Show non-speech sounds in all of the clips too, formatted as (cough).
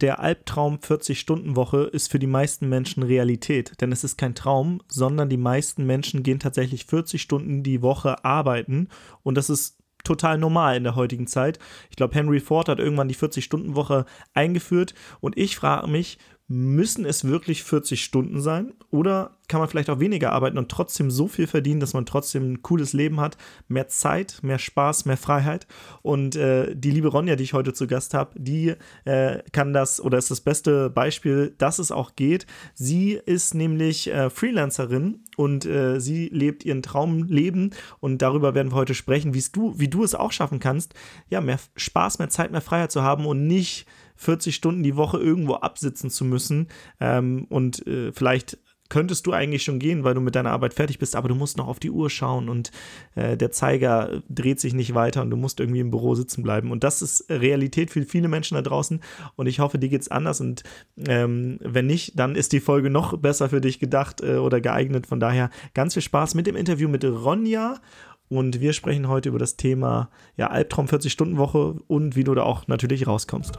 der Albtraum 40-Stunden-Woche ist für die meisten Menschen Realität. Denn es ist kein Traum, sondern die meisten Menschen gehen tatsächlich 40 Stunden die Woche arbeiten. Und das ist total normal in der heutigen Zeit. Ich glaube, Henry Ford hat irgendwann die 40-Stunden-Woche eingeführt. Und ich frage mich, Müssen es wirklich 40 Stunden sein? Oder kann man vielleicht auch weniger arbeiten und trotzdem so viel verdienen, dass man trotzdem ein cooles Leben hat? Mehr Zeit, mehr Spaß, mehr Freiheit. Und äh, die liebe Ronja, die ich heute zu Gast habe, die äh, kann das oder ist das beste Beispiel, dass es auch geht. Sie ist nämlich äh, Freelancerin und äh, sie lebt ihren Traumleben und darüber werden wir heute sprechen, du, wie du es auch schaffen kannst, ja, mehr Spaß, mehr Zeit, mehr Freiheit zu haben und nicht 40 Stunden die Woche irgendwo absitzen zu müssen. Ähm, und äh, vielleicht könntest du eigentlich schon gehen, weil du mit deiner Arbeit fertig bist, aber du musst noch auf die Uhr schauen und äh, der Zeiger dreht sich nicht weiter und du musst irgendwie im Büro sitzen bleiben. Und das ist Realität für viele Menschen da draußen und ich hoffe, dir geht es anders und ähm, wenn nicht, dann ist die Folge noch besser für dich gedacht äh, oder geeignet. Von daher ganz viel Spaß mit dem Interview mit Ronja und wir sprechen heute über das Thema ja, Albtraum 40-Stunden-Woche und wie du da auch natürlich rauskommst.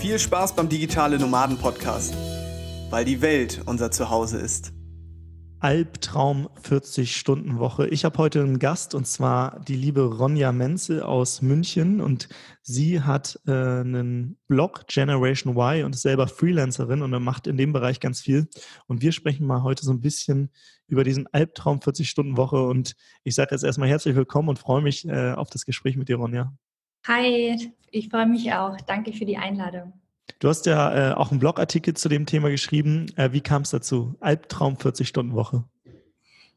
Viel Spaß beim Digitale Nomaden Podcast, weil die Welt unser Zuhause ist. Albtraum 40 Stunden Woche. Ich habe heute einen Gast und zwar die liebe Ronja Menzel aus München und sie hat äh, einen Blog Generation Y und ist selber Freelancerin und macht in dem Bereich ganz viel und wir sprechen mal heute so ein bisschen über diesen Albtraum 40 Stunden Woche und ich sage jetzt erstmal herzlich willkommen und freue mich äh, auf das Gespräch mit dir Ronja. Hi, ich freue mich auch. Danke für die Einladung. Du hast ja äh, auch einen Blogartikel zu dem Thema geschrieben. Äh, wie kam es dazu? Albtraum 40-Stunden-Woche.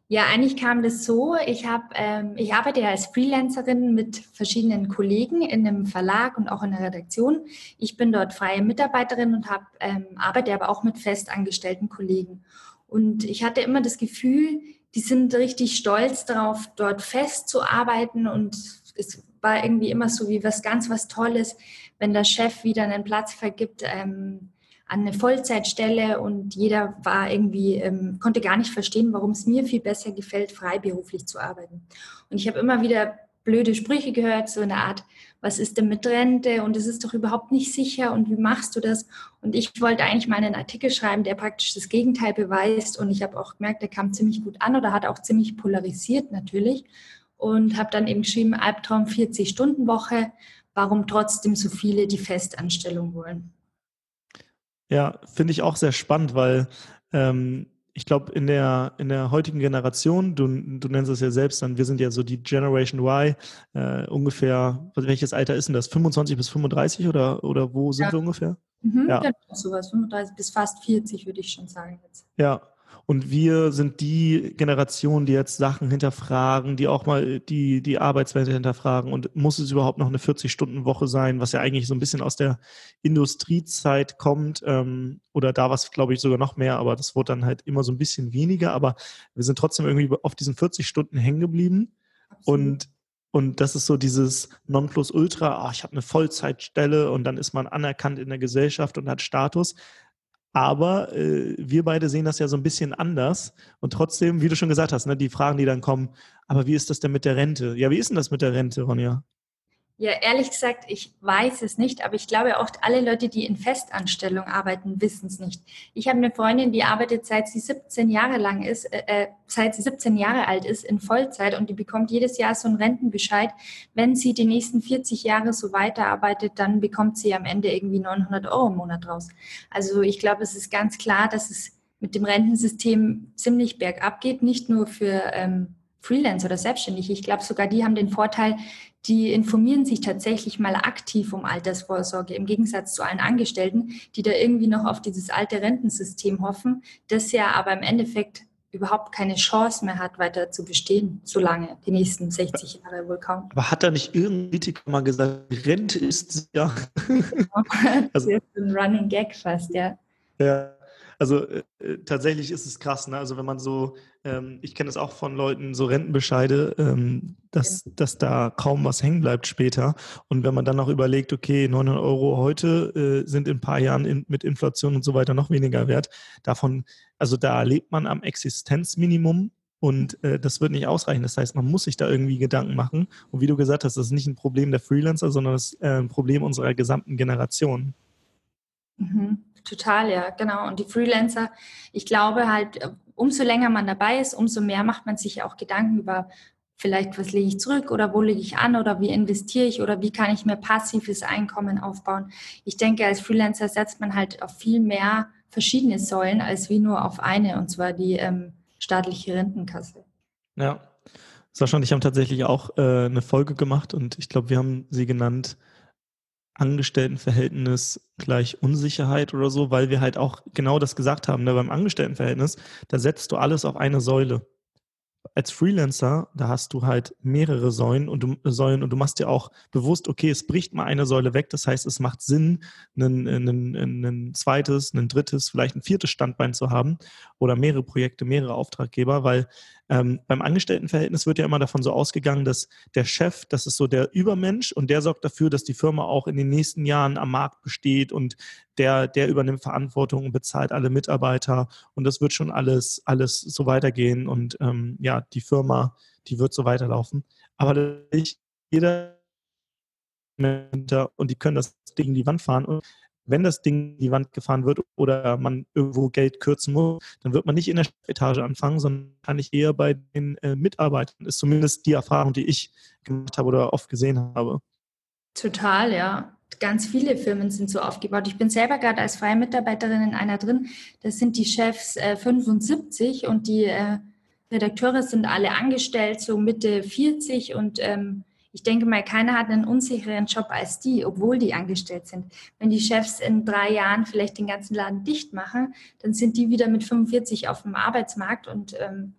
Ja, eigentlich kam das so. Ich, hab, ähm, ich arbeite ja als Freelancerin mit verschiedenen Kollegen in einem Verlag und auch in der Redaktion. Ich bin dort freie Mitarbeiterin und hab, ähm, arbeite aber auch mit festangestellten Kollegen. Und ich hatte immer das Gefühl, die sind richtig stolz darauf, dort festzuarbeiten und es war irgendwie immer so wie was ganz was Tolles, wenn der Chef wieder einen Platz vergibt ähm, an eine Vollzeitstelle und jeder war irgendwie, ähm, konnte gar nicht verstehen, warum es mir viel besser gefällt, freiberuflich zu arbeiten. Und ich habe immer wieder blöde Sprüche gehört, so eine Art, was ist denn mit Rente und es ist doch überhaupt nicht sicher und wie machst du das? Und ich wollte eigentlich mal einen Artikel schreiben, der praktisch das Gegenteil beweist und ich habe auch gemerkt, der kam ziemlich gut an oder hat auch ziemlich polarisiert natürlich und habe dann eben geschrieben, Albtraum 40-Stunden-Woche, warum trotzdem so viele die Festanstellung wollen. Ja, finde ich auch sehr spannend, weil ähm, ich glaube, in der, in der heutigen Generation, du, du nennst es ja selbst dann, wir sind ja so die Generation Y, äh, ungefähr, welches Alter ist denn das? 25 bis 35 oder, oder wo sind ja. wir ungefähr? Mhm, ja, genau, sowas, 35 bis fast 40 würde ich schon sagen jetzt. Ja, und wir sind die Generation, die jetzt Sachen hinterfragen, die auch mal die, die Arbeitswelt hinterfragen. Und muss es überhaupt noch eine 40-Stunden-Woche sein, was ja eigentlich so ein bisschen aus der Industriezeit kommt? Ähm, oder da war es, glaube ich, sogar noch mehr, aber das wurde dann halt immer so ein bisschen weniger. Aber wir sind trotzdem irgendwie auf diesen 40 Stunden hängen geblieben. Und und das ist so dieses Nonplusultra, oh, ich habe eine Vollzeitstelle und dann ist man anerkannt in der Gesellschaft und hat Status. Aber äh, wir beide sehen das ja so ein bisschen anders. Und trotzdem, wie du schon gesagt hast, ne, die Fragen, die dann kommen, aber wie ist das denn mit der Rente? Ja, wie ist denn das mit der Rente, Ronja? Ja, ehrlich gesagt, ich weiß es nicht, aber ich glaube auch alle Leute, die in Festanstellung arbeiten, wissen es nicht. Ich habe eine Freundin, die arbeitet seit sie 17 Jahre lang ist, äh, äh, seit sie 17 Jahre alt ist in Vollzeit und die bekommt jedes Jahr so einen Rentenbescheid. Wenn sie die nächsten 40 Jahre so weiterarbeitet, dann bekommt sie am Ende irgendwie 900 Euro im Monat raus. Also ich glaube, es ist ganz klar, dass es mit dem Rentensystem ziemlich bergab geht, nicht nur für ähm, Freelance oder Selbstständige. Ich glaube, sogar die haben den Vorteil, die informieren sich tatsächlich mal aktiv um Altersvorsorge, im Gegensatz zu allen Angestellten, die da irgendwie noch auf dieses alte Rentensystem hoffen, das ja aber im Endeffekt überhaupt keine Chance mehr hat, weiter zu bestehen, solange die nächsten 60 Jahre wohl kaum. Aber hat da nicht irgendein Politiker mal gesagt, Rente ist ja. also, (laughs) das ist ein Running Gag fast, ja. Ja, also äh, äh, tatsächlich ist es krass, ne? Also wenn man so, ähm, ich kenne es auch von Leuten, so Rentenbescheide, ähm, dass, ja. dass da kaum was hängen bleibt später. Und wenn man dann noch überlegt, okay, 900 Euro heute äh, sind in ein paar Jahren in, mit Inflation und so weiter noch weniger wert, davon, also da lebt man am Existenzminimum und äh, das wird nicht ausreichen. Das heißt, man muss sich da irgendwie Gedanken machen. Und wie du gesagt hast, das ist nicht ein Problem der Freelancer, sondern das ist äh, ein Problem unserer gesamten Generation. Mhm. Total, ja, genau. Und die Freelancer, ich glaube halt, umso länger man dabei ist, umso mehr macht man sich auch Gedanken über vielleicht, was lege ich zurück oder wo lege ich an oder wie investiere ich oder wie kann ich mir passives Einkommen aufbauen. Ich denke, als Freelancer setzt man halt auf viel mehr verschiedene Säulen als wie nur auf eine, und zwar die ähm, staatliche Rentenkasse. Ja, Sascha und ich haben tatsächlich auch äh, eine Folge gemacht und ich glaube, wir haben sie genannt Angestelltenverhältnis gleich Unsicherheit oder so, weil wir halt auch genau das gesagt haben. Ne? Beim Angestelltenverhältnis, da setzt du alles auf eine Säule. Als Freelancer, da hast du halt mehrere Säulen und du, Säulen und du machst dir auch bewusst, okay, es bricht mal eine Säule weg. Das heißt, es macht Sinn, ein, ein, ein zweites, ein drittes, vielleicht ein viertes Standbein zu haben oder mehrere Projekte, mehrere Auftraggeber, weil ähm, beim Angestelltenverhältnis wird ja immer davon so ausgegangen, dass der Chef, das ist so der Übermensch und der sorgt dafür, dass die Firma auch in den nächsten Jahren am Markt besteht und der, der übernimmt Verantwortung und bezahlt alle Mitarbeiter und das wird schon alles, alles so weitergehen und ähm, ja, die Firma, die wird so weiterlaufen. Aber jeder und die können das in die Wand fahren und wenn das Ding in die Wand gefahren wird oder man irgendwo Geld kürzen muss, dann wird man nicht in der Etage anfangen, sondern kann ich eher bei den äh, Mitarbeitern. Ist zumindest die Erfahrung, die ich gemacht habe oder oft gesehen habe. Total, ja. Ganz viele Firmen sind so aufgebaut. Ich bin selber gerade als freie Mitarbeiterin in einer drin. Das sind die Chefs äh, 75 und die äh, Redakteure sind alle angestellt, so Mitte 40 und ähm, ich denke mal, keiner hat einen unsicheren Job als die, obwohl die angestellt sind. Wenn die Chefs in drei Jahren vielleicht den ganzen Laden dicht machen, dann sind die wieder mit 45 auf dem Arbeitsmarkt und ähm,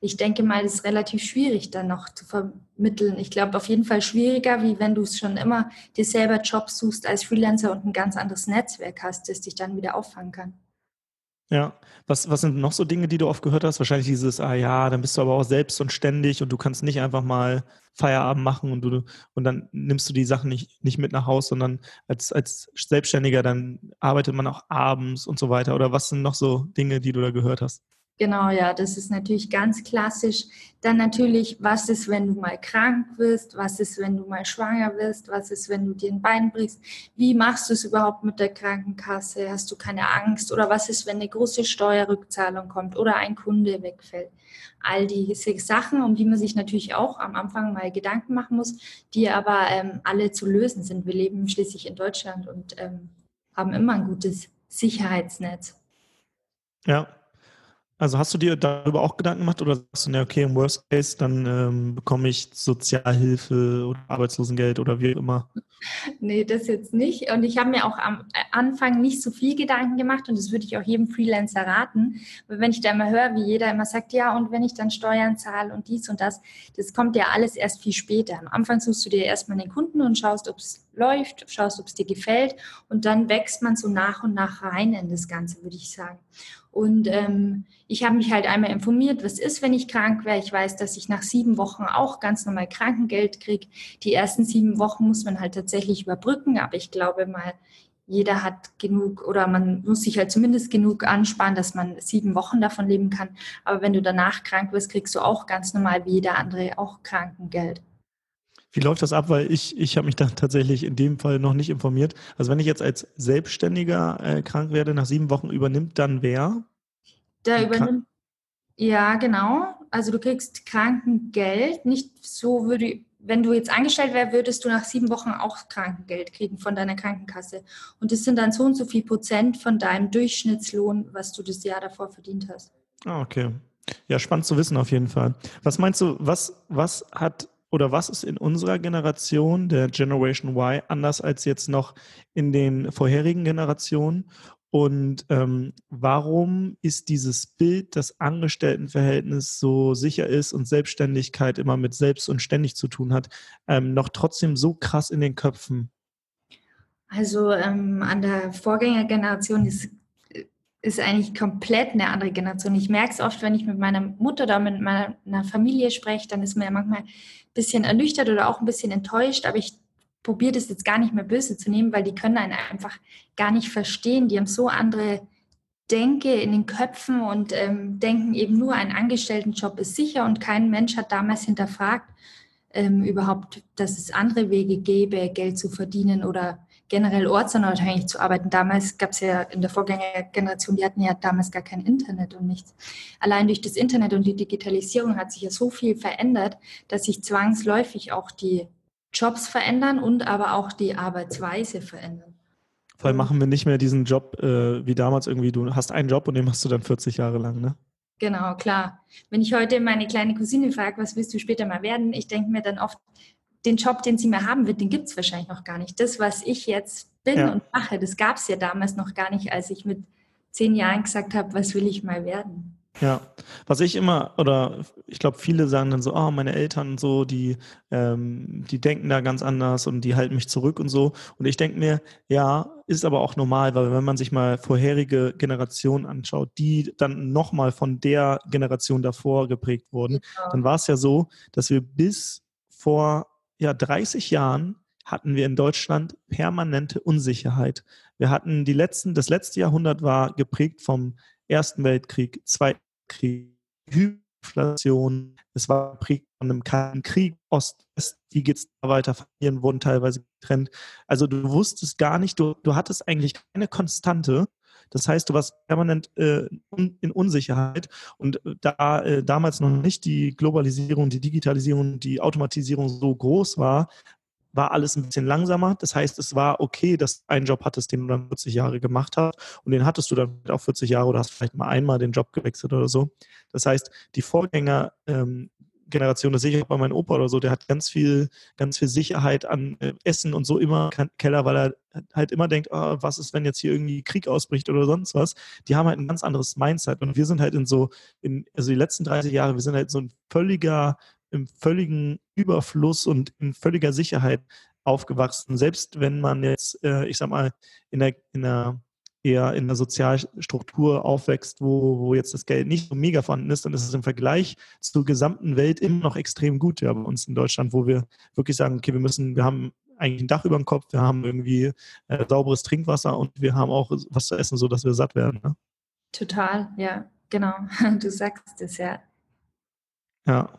ich denke mal, das ist relativ schwierig dann noch zu vermitteln. Ich glaube, auf jeden Fall schwieriger, wie wenn du es schon immer dir selber Jobs suchst als Freelancer und ein ganz anderes Netzwerk hast, das dich dann wieder auffangen kann. Ja, was, was sind noch so Dinge, die du oft gehört hast? Wahrscheinlich dieses, ah ja, dann bist du aber auch selbst und ständig und du kannst nicht einfach mal Feierabend machen und du und dann nimmst du die Sachen nicht, nicht mit nach Hause, sondern als, als Selbstständiger, dann arbeitet man auch abends und so weiter. Oder was sind noch so Dinge, die du da gehört hast? Genau, ja, das ist natürlich ganz klassisch. Dann natürlich, was ist, wenn du mal krank wirst? Was ist, wenn du mal schwanger wirst? Was ist, wenn du dir ein Bein brichst? Wie machst du es überhaupt mit der Krankenkasse? Hast du keine Angst? Oder was ist, wenn eine große Steuerrückzahlung kommt oder ein Kunde wegfällt? All diese Sachen, um die man sich natürlich auch am Anfang mal Gedanken machen muss, die aber ähm, alle zu lösen sind. Wir leben schließlich in Deutschland und ähm, haben immer ein gutes Sicherheitsnetz. Ja, also hast du dir darüber auch Gedanken gemacht oder sagst du, ne, okay, im Worst Case, dann ähm, bekomme ich Sozialhilfe oder Arbeitslosengeld oder wie auch immer? Nee, das jetzt nicht. Und ich habe mir auch am Anfang nicht so viel Gedanken gemacht und das würde ich auch jedem Freelancer raten. Weil wenn ich da immer höre, wie jeder immer sagt, ja, und wenn ich dann Steuern zahle und dies und das, das kommt ja alles erst viel später. Am Anfang suchst du dir erstmal den Kunden und schaust, ob es läuft, schaust, ob es dir gefällt und dann wächst man so nach und nach rein in das Ganze, würde ich sagen. Und ähm, ich habe mich halt einmal informiert, was ist, wenn ich krank wäre. Ich weiß, dass ich nach sieben Wochen auch ganz normal Krankengeld kriege. Die ersten sieben Wochen muss man halt tatsächlich überbrücken, aber ich glaube mal, jeder hat genug oder man muss sich halt zumindest genug ansparen, dass man sieben Wochen davon leben kann. Aber wenn du danach krank wirst, kriegst du auch ganz normal wie jeder andere auch Krankengeld. Wie läuft das ab? Weil ich, ich habe mich da tatsächlich in dem Fall noch nicht informiert. Also wenn ich jetzt als Selbstständiger äh, krank werde, nach sieben Wochen übernimmt dann wer? Der übernimmt. Ja, genau. Also du kriegst Krankengeld. Nicht so würde, wenn du jetzt angestellt wärst, würdest du nach sieben Wochen auch Krankengeld kriegen von deiner Krankenkasse. Und das sind dann so und so viel Prozent von deinem Durchschnittslohn, was du das Jahr davor verdient hast. Ah, okay. Ja, spannend zu wissen auf jeden Fall. Was meinst du, was, was hat oder was ist in unserer Generation, der Generation Y, anders als jetzt noch in den vorherigen Generationen? Und ähm, warum ist dieses Bild, dass Angestelltenverhältnis so sicher ist und Selbstständigkeit immer mit selbst und ständig zu tun hat, ähm, noch trotzdem so krass in den Köpfen? Also ähm, an der Vorgängergeneration ist, ist eigentlich komplett eine andere Generation. Ich merke es oft, wenn ich mit meiner Mutter oder mit meiner Familie spreche, dann ist man ja manchmal ein bisschen ernüchtert oder auch ein bisschen enttäuscht, aber ich probiere das jetzt gar nicht mehr böse zu nehmen, weil die können einen einfach gar nicht verstehen. Die haben so andere Denke in den Köpfen und ähm, denken eben nur, ein Angestelltenjob ist sicher und kein Mensch hat damals hinterfragt ähm, überhaupt, dass es andere Wege gäbe, Geld zu verdienen oder generell ortsunabhängig zu arbeiten. Damals gab es ja in der Vorgängergeneration, die hatten ja damals gar kein Internet und nichts. Allein durch das Internet und die Digitalisierung hat sich ja so viel verändert, dass sich zwangsläufig auch die Jobs verändern und aber auch die Arbeitsweise verändern. Vor allem machen wir nicht mehr diesen Job äh, wie damals irgendwie, du hast einen Job und den machst du dann 40 Jahre lang, ne? Genau, klar. Wenn ich heute meine kleine Cousine frage, was willst du später mal werden, ich denke mir dann oft, den Job, den sie mehr haben wird, den gibt es wahrscheinlich noch gar nicht. Das, was ich jetzt bin ja. und mache, das gab es ja damals noch gar nicht, als ich mit zehn Jahren gesagt habe, was will ich mal werden. Ja, was ich immer, oder ich glaube, viele sagen dann so, oh, meine Eltern und so, die, ähm, die denken da ganz anders und die halten mich zurück und so. Und ich denke mir, ja, ist aber auch normal, weil wenn man sich mal vorherige Generationen anschaut, die dann nochmal von der Generation davor geprägt wurden, ja. dann war es ja so, dass wir bis vor ja, 30 Jahren hatten wir in Deutschland permanente Unsicherheit. Wir hatten die letzten, das letzte Jahrhundert war geprägt vom Ersten Weltkrieg, Zweiten Krieg, Hyperinflation, es war geprägt von einem kalten Krieg, Ost-West, wie geht es da weiter, Familien wurden teilweise getrennt. Also du wusstest gar nicht, du, du hattest eigentlich keine Konstante. Das heißt, du warst permanent äh, in Unsicherheit und da äh, damals noch nicht die Globalisierung, die Digitalisierung, die Automatisierung so groß war, war alles ein bisschen langsamer. Das heißt, es war okay, dass du einen Job hattest, den du dann 40 Jahre gemacht hast und den hattest du dann auch 40 Jahre oder hast vielleicht mal einmal den Job gewechselt oder so. Das heißt, die Vorgänger ähm, Generation, das sehe ich auch bei meinem Opa oder so, der hat ganz viel, ganz viel Sicherheit an äh, Essen und so immer Keller, weil er halt immer denkt, oh, was ist, wenn jetzt hier irgendwie Krieg ausbricht oder sonst was. Die haben halt ein ganz anderes Mindset und wir sind halt in so, in, also die letzten 30 Jahre, wir sind halt so ein völliger im völligen Überfluss und in völliger Sicherheit aufgewachsen. Selbst wenn man jetzt, äh, ich sag mal, in der, in der eher in der Sozialstruktur aufwächst, wo, wo jetzt das Geld nicht so mega vorhanden ist, dann ist es im Vergleich zur gesamten Welt immer noch extrem gut ja, bei uns in Deutschland, wo wir wirklich sagen, okay, wir müssen, wir haben eigentlich ein Dach über dem Kopf, wir haben irgendwie äh, sauberes Trinkwasser und wir haben auch was zu essen, so dass wir satt werden. Ne? Total, ja, genau. (laughs) Du sagst es ja. Ja.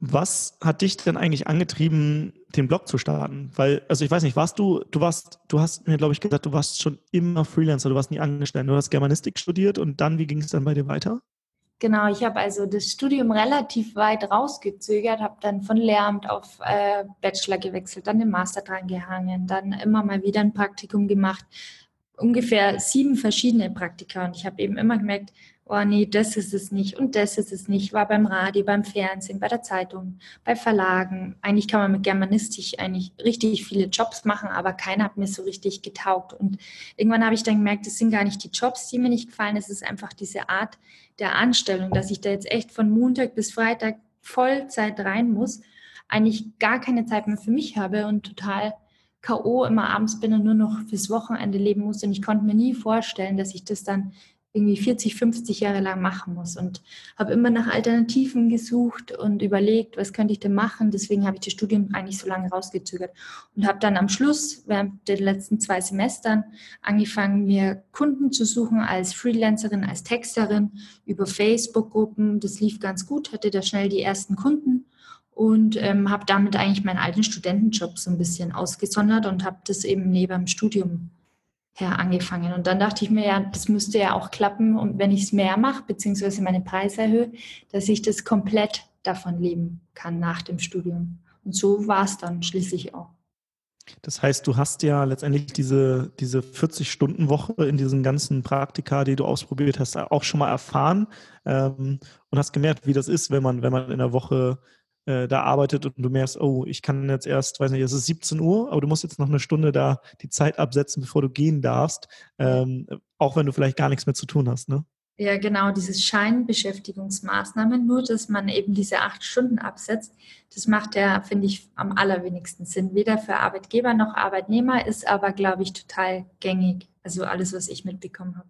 Was hat dich denn eigentlich angetrieben, den Blog zu starten? Weil, also ich weiß nicht, warst du, du warst, du hast mir, glaube ich, gesagt, du warst schon immer Freelancer, du warst nie angestellt, du hast Germanistik studiert und dann, wie ging es dann bei dir weiter? Genau, ich habe also das Studium relativ weit rausgezögert, habe dann von Lehramt auf äh, Bachelor gewechselt, dann den Master dran gehangen, dann immer mal wieder ein Praktikum gemacht, ungefähr sieben verschiedene Praktika und ich habe eben immer gemerkt, oh nee, das ist es nicht und das ist es nicht. War beim Radio, beim Fernsehen, bei der Zeitung, bei Verlagen. Eigentlich kann man mit Germanistik eigentlich richtig viele Jobs machen, aber keiner hat mir so richtig getaugt. Und irgendwann habe ich dann gemerkt, es sind gar nicht die Jobs, die mir nicht gefallen, es ist einfach diese Art der Anstellung, dass ich da jetzt echt von Montag bis Freitag Vollzeit rein muss, eigentlich gar keine Zeit mehr für mich habe und total K.O. immer abends bin und nur noch fürs Wochenende leben muss. Und ich konnte mir nie vorstellen, dass ich das dann irgendwie 40, 50 Jahre lang machen muss und habe immer nach Alternativen gesucht und überlegt, was könnte ich denn machen. Deswegen habe ich das Studium eigentlich so lange rausgezögert und habe dann am Schluss während der letzten zwei Semestern angefangen, mir Kunden zu suchen als Freelancerin, als Texterin über Facebook-Gruppen. Das lief ganz gut, hatte da schnell die ersten Kunden und ähm, habe damit eigentlich meinen alten Studentenjob so ein bisschen ausgesondert und habe das eben neben dem Studium her angefangen. Und dann dachte ich mir, ja, das müsste ja auch klappen. Und wenn ich es mehr mache, beziehungsweise meine Preise erhöhe, dass ich das komplett davon leben kann nach dem Studium. Und so war es dann schließlich auch. Das heißt, du hast ja letztendlich diese, diese 40-Stunden-Woche in diesen ganzen Praktika, die du ausprobiert hast, auch schon mal erfahren ähm, und hast gemerkt, wie das ist, wenn man, wenn man in der Woche äh, da arbeitet und du merkst, oh, ich kann jetzt erst, weiß nicht, es ist 17 Uhr, aber du musst jetzt noch eine Stunde da die Zeit absetzen, bevor du gehen darfst, ähm, auch wenn du vielleicht gar nichts mehr zu tun hast, ne? Ja, genau, dieses Scheinbeschäftigungsmaßnahmen, nur dass man eben diese acht Stunden absetzt, das macht ja, finde ich, am allerwenigsten Sinn. Weder für Arbeitgeber noch Arbeitnehmer ist aber, glaube ich, total gängig. Also alles, was ich mitbekommen habe.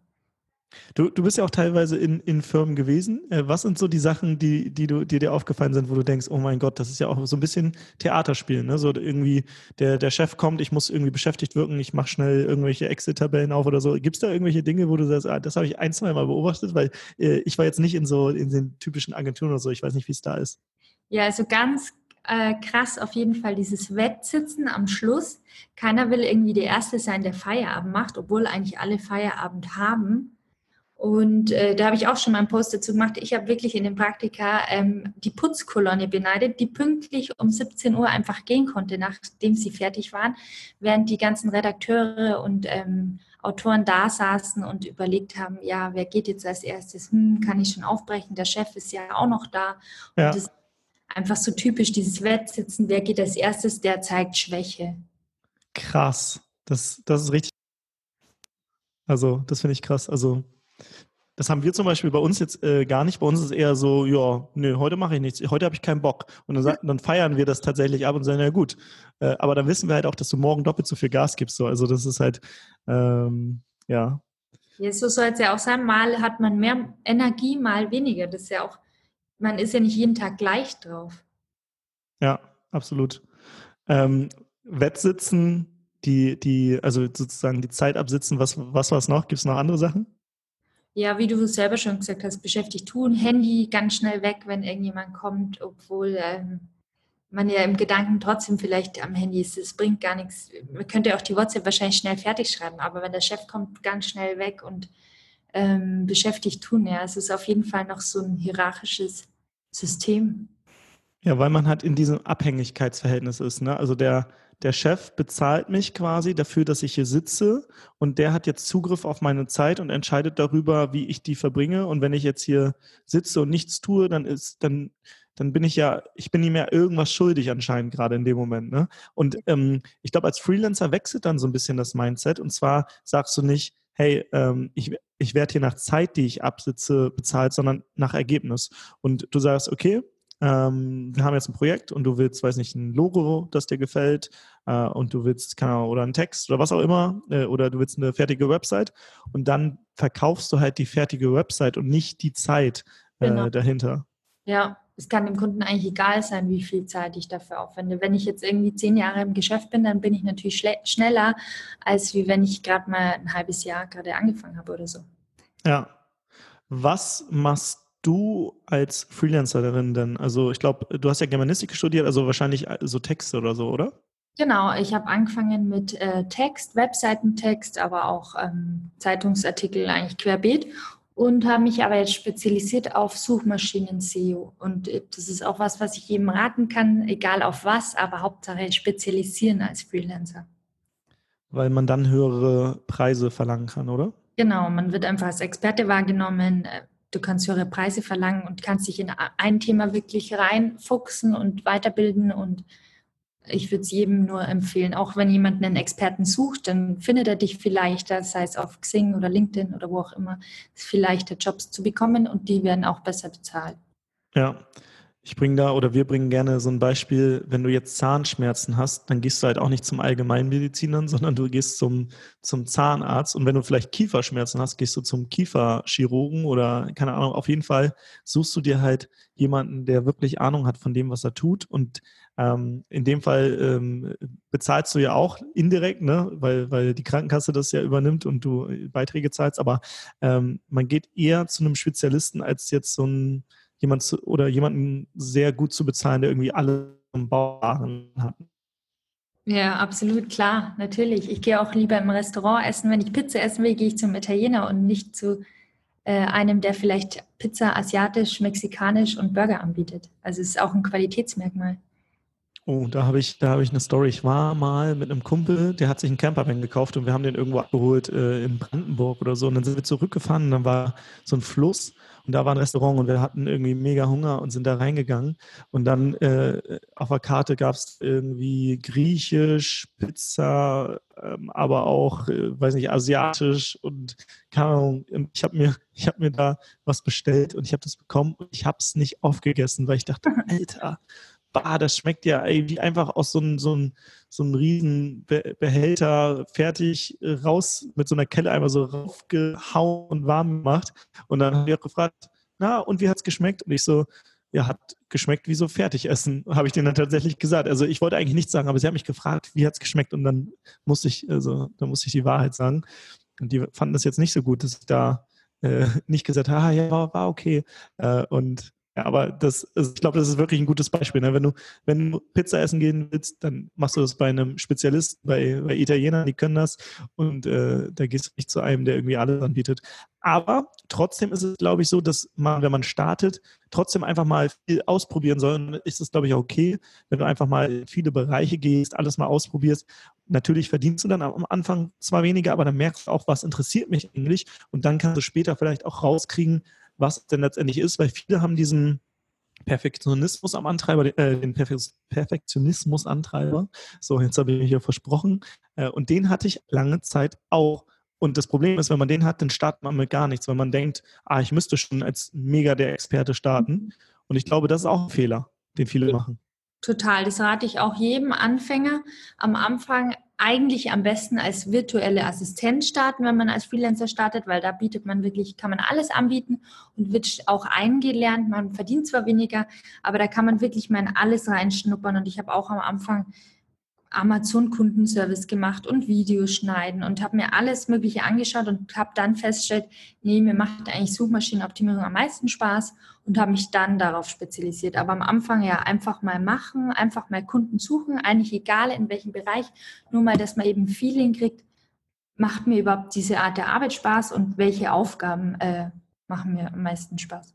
Du, du bist ja auch teilweise in, in Firmen gewesen. Äh, was sind so die Sachen, die, die, du, die dir aufgefallen sind, wo du denkst, oh mein Gott, das ist ja auch so ein bisschen Theaterspielen. Ne? So irgendwie, der, der Chef kommt, ich muss irgendwie beschäftigt wirken, ich mache schnell irgendwelche Exit-Tabellen auf oder so. Gibt es da irgendwelche Dinge, wo du sagst, ah, das habe ich ein, zwei Mal beobachtet, weil äh, ich war jetzt nicht in so in den typischen Agenturen oder so, ich weiß nicht, wie es da ist. Ja, also ganz äh, krass auf jeden Fall dieses Wettsitzen am Schluss. Keiner will irgendwie der Erste sein, der Feierabend macht, obwohl eigentlich alle Feierabend haben. Und äh, da habe ich auch schon mal einen Post dazu gemacht. Ich habe wirklich in den Praktika ähm, die Putzkolonne beneidet, die pünktlich um 17 Uhr einfach gehen konnte, nachdem sie fertig waren, während die ganzen Redakteure und ähm, Autoren da saßen und überlegt haben, ja, wer geht jetzt als erstes? Hm, kann ich schon aufbrechen? Der Chef ist ja auch noch da. Ja. Und das ist einfach so typisch, dieses Wettsitzen, wer geht als erstes, der zeigt Schwäche. Krass. Das, das ist richtig. Also, das finde ich krass. Also, das haben wir zum Beispiel bei uns jetzt äh, gar nicht. Bei uns ist es eher so, ja, nö, heute mache ich nichts, heute habe ich keinen Bock. Und dann, dann, feiern wir das tatsächlich ab und sagen, ja gut. Äh, aber dann wissen wir halt auch, dass du morgen doppelt so viel Gas gibst. So. Also das ist halt, ähm, ja. Ja, so soll es ja auch sein. Mal hat man mehr Energie, mal weniger. Das ist ja auch, man ist ja nicht jeden Tag gleich drauf. Ja, absolut. Ähm, Wettsitzen, die, die, also sozusagen die Zeit absitzen, was, was war es noch? Gibt es noch andere Sachen? Ja, wie du selber schon gesagt hast, beschäftigt tun, Handy ganz schnell weg, wenn irgendjemand kommt, obwohl ähm, man ja im Gedanken trotzdem vielleicht am Handy ist. Es bringt gar nichts. Man könnte auch die WhatsApp wahrscheinlich schnell fertig schreiben, aber wenn der Chef kommt, ganz schnell weg und ähm, beschäftigt tun. Ja, es ist auf jeden Fall noch so ein hierarchisches System. Ja, weil man halt in diesem Abhängigkeitsverhältnis ist. Ne? Also der, der Chef bezahlt mich quasi dafür, dass ich hier sitze und der hat jetzt Zugriff auf meine Zeit und entscheidet darüber, wie ich die verbringe. Und wenn ich jetzt hier sitze und nichts tue, dann ist, dann, dann bin ich ja, ich bin ihm ja irgendwas schuldig anscheinend gerade in dem Moment. Ne? Und ähm, ich glaube, als Freelancer wechselt dann so ein bisschen das Mindset. Und zwar sagst du nicht, hey, ähm, ich, ich werde hier nach Zeit, die ich absitze, bezahlt, sondern nach Ergebnis. Und du sagst, okay, ähm, wir haben jetzt ein Projekt und du willst, weiß nicht, ein Logo, das dir gefällt äh, und du willst, keine Ahnung, oder einen Text oder was auch immer äh, oder du willst eine fertige Website und dann verkaufst du halt die fertige Website und nicht die Zeit äh, genau. dahinter. Ja, es kann dem Kunden eigentlich egal sein, wie viel Zeit ich dafür aufwende. Wenn ich jetzt irgendwie zehn Jahre im Geschäft bin, dann bin ich natürlich schneller, als wie wenn ich gerade mal ein halbes Jahr gerade angefangen habe oder so. Ja. Was machst du als Freelancerin denn? Also ich glaube, du hast ja Germanistik studiert, also wahrscheinlich äh, so Texte oder so, oder? Genau, ich habe angefangen mit äh, Text, Webseitentext, aber auch ähm, Zeitungsartikel eigentlich querbeet und habe mich aber jetzt spezialisiert auf Suchmaschinen-SEO. Und äh, das ist auch was, was ich jedem raten kann, egal auf was, aber Hauptsache spezialisieren als Freelancer. Weil man dann höhere Preise verlangen kann, oder? Genau, man wird einfach als Experte wahrgenommen äh, du kannst höhere Preise verlangen und kannst dich in ein Thema wirklich reinfuchsen und weiterbilden. Und ich würde es jedem nur empfehlen, auch wenn jemand einen Experten sucht, dann findet er dich vielleicht, sei es auf Xing oder LinkedIn oder wo auch immer, ist vielleicht leichter, Jobs zu bekommen und die werden auch besser bezahlt. Ja, ich bringe da oder wir bringen gerne so ein Beispiel, wenn du jetzt Zahnschmerzen hast, dann gehst du halt auch nicht zum Allgemeinmedizinern, (laughs) sondern du gehst zum, zum Zahnarzt. Und wenn du vielleicht Kieferschmerzen hast, gehst du zum Kieferchirurgen oder keine Ahnung, auf jeden Fall suchst du dir halt jemanden, der wirklich Ahnung hat von dem, was er tut. Und ähm, in dem Fall ähm, bezahlst du ja auch indirekt, ne? weil, weil die Krankenkasse das ja übernimmt und du Beiträge zahlst. Aber ähm, man geht eher zu einem Spezialisten als jetzt so ein jemand zu, oder jemanden sehr gut zu bezahlen, der irgendwie alle im hat. Ja, absolut klar, natürlich. Ich gehe auch lieber im Restaurant essen. Wenn ich Pizza essen will, gehe ich zum Italiener und nicht zu äh, einem, der vielleicht Pizza asiatisch, mexikanisch und Burger anbietet. Also es ist auch ein Qualitätsmerkmal. Oh, da habe ich, da ich eine Story. Ich war mal mit einem Kumpel, der hat sich einen Campervan gekauft und wir haben den irgendwo abgeholt äh, in Brandenburg oder so. Und dann sind wir zurückgefahren und dann war so ein Fluss und da war ein Restaurant und wir hatten irgendwie mega Hunger und sind da reingegangen. Und dann äh, auf der Karte gab es irgendwie Griechisch, Pizza, ähm, aber auch, äh, weiß nicht, Asiatisch und keine Ahnung. Und ich habe mir, (laughs) ich habe mir da was bestellt und ich habe das bekommen und ich habe es nicht aufgegessen, weil ich dachte, (laughs) Alter bah, das schmeckt ja ey, wie einfach aus so einem so ein, so ein riesen fertig äh, raus mit so einer Kelle einmal so raufgehauen und warm gemacht. Und dann habe ich auch gefragt, na, und wie hat es geschmeckt? Und ich so, ja, hat geschmeckt wie so Fertigessen, (laughs) habe ich denen dann tatsächlich gesagt. Also ich wollte eigentlich nichts sagen, aber sie haben mich gefragt, wie hat es geschmeckt? Und dann musste ich, also da musste ich die Wahrheit sagen. Und die fanden das jetzt nicht so gut, dass ich da äh, (laughs) nicht gesagt habe, ah, ja, war, war okay. Äh, und ja, aber das, ich glaube, das ist wirklich ein gutes Beispiel. Ne? Wenn, du, wenn du Pizza essen gehen willst, dann machst du das bei einem Spezialisten, bei, bei Italienern, die können das. Und äh, da gehst du nicht zu einem, der irgendwie alles anbietet. Aber trotzdem ist es, glaube ich, so, dass man, wenn man startet, trotzdem einfach mal viel ausprobieren soll. Und ist es, glaube ich, auch okay, wenn du einfach mal in viele Bereiche gehst, alles mal ausprobierst. Natürlich verdienst du dann am Anfang zwar weniger, aber dann merkst du auch, was interessiert mich eigentlich. Und dann kannst du später vielleicht auch rauskriegen, was denn letztendlich ist, weil viele haben diesen Perfektionismus am Antreiber, äh, den Perfektionismus-Antreiber. So, jetzt habe ich mich ja versprochen. Äh, und den hatte ich lange Zeit auch. Und das Problem ist, wenn man den hat, dann startet man mit gar nichts, weil man denkt, ah, ich müsste schon als mega der Experte starten. Und ich glaube, das ist auch ein Fehler, den viele machen. Total, das rate ich auch jedem Anfänger. Am Anfang eigentlich am besten als virtuelle Assistent starten, wenn man als Freelancer startet, weil da bietet man wirklich, kann man alles anbieten und wird auch eingelernt. Man verdient zwar weniger, aber da kann man wirklich mal in alles reinschnuppern. Und ich habe auch am Anfang Amazon-Kundenservice gemacht und Videos schneiden und habe mir alles Mögliche angeschaut und habe dann festgestellt, nee, mir macht eigentlich Suchmaschinenoptimierung am meisten Spaß und habe mich dann darauf spezialisiert. Aber am Anfang ja einfach mal machen, einfach mal Kunden suchen, eigentlich egal in welchem Bereich, nur mal, dass man eben Feeling kriegt, macht mir überhaupt diese Art der Arbeit Spaß und welche Aufgaben äh, machen mir am meisten Spaß.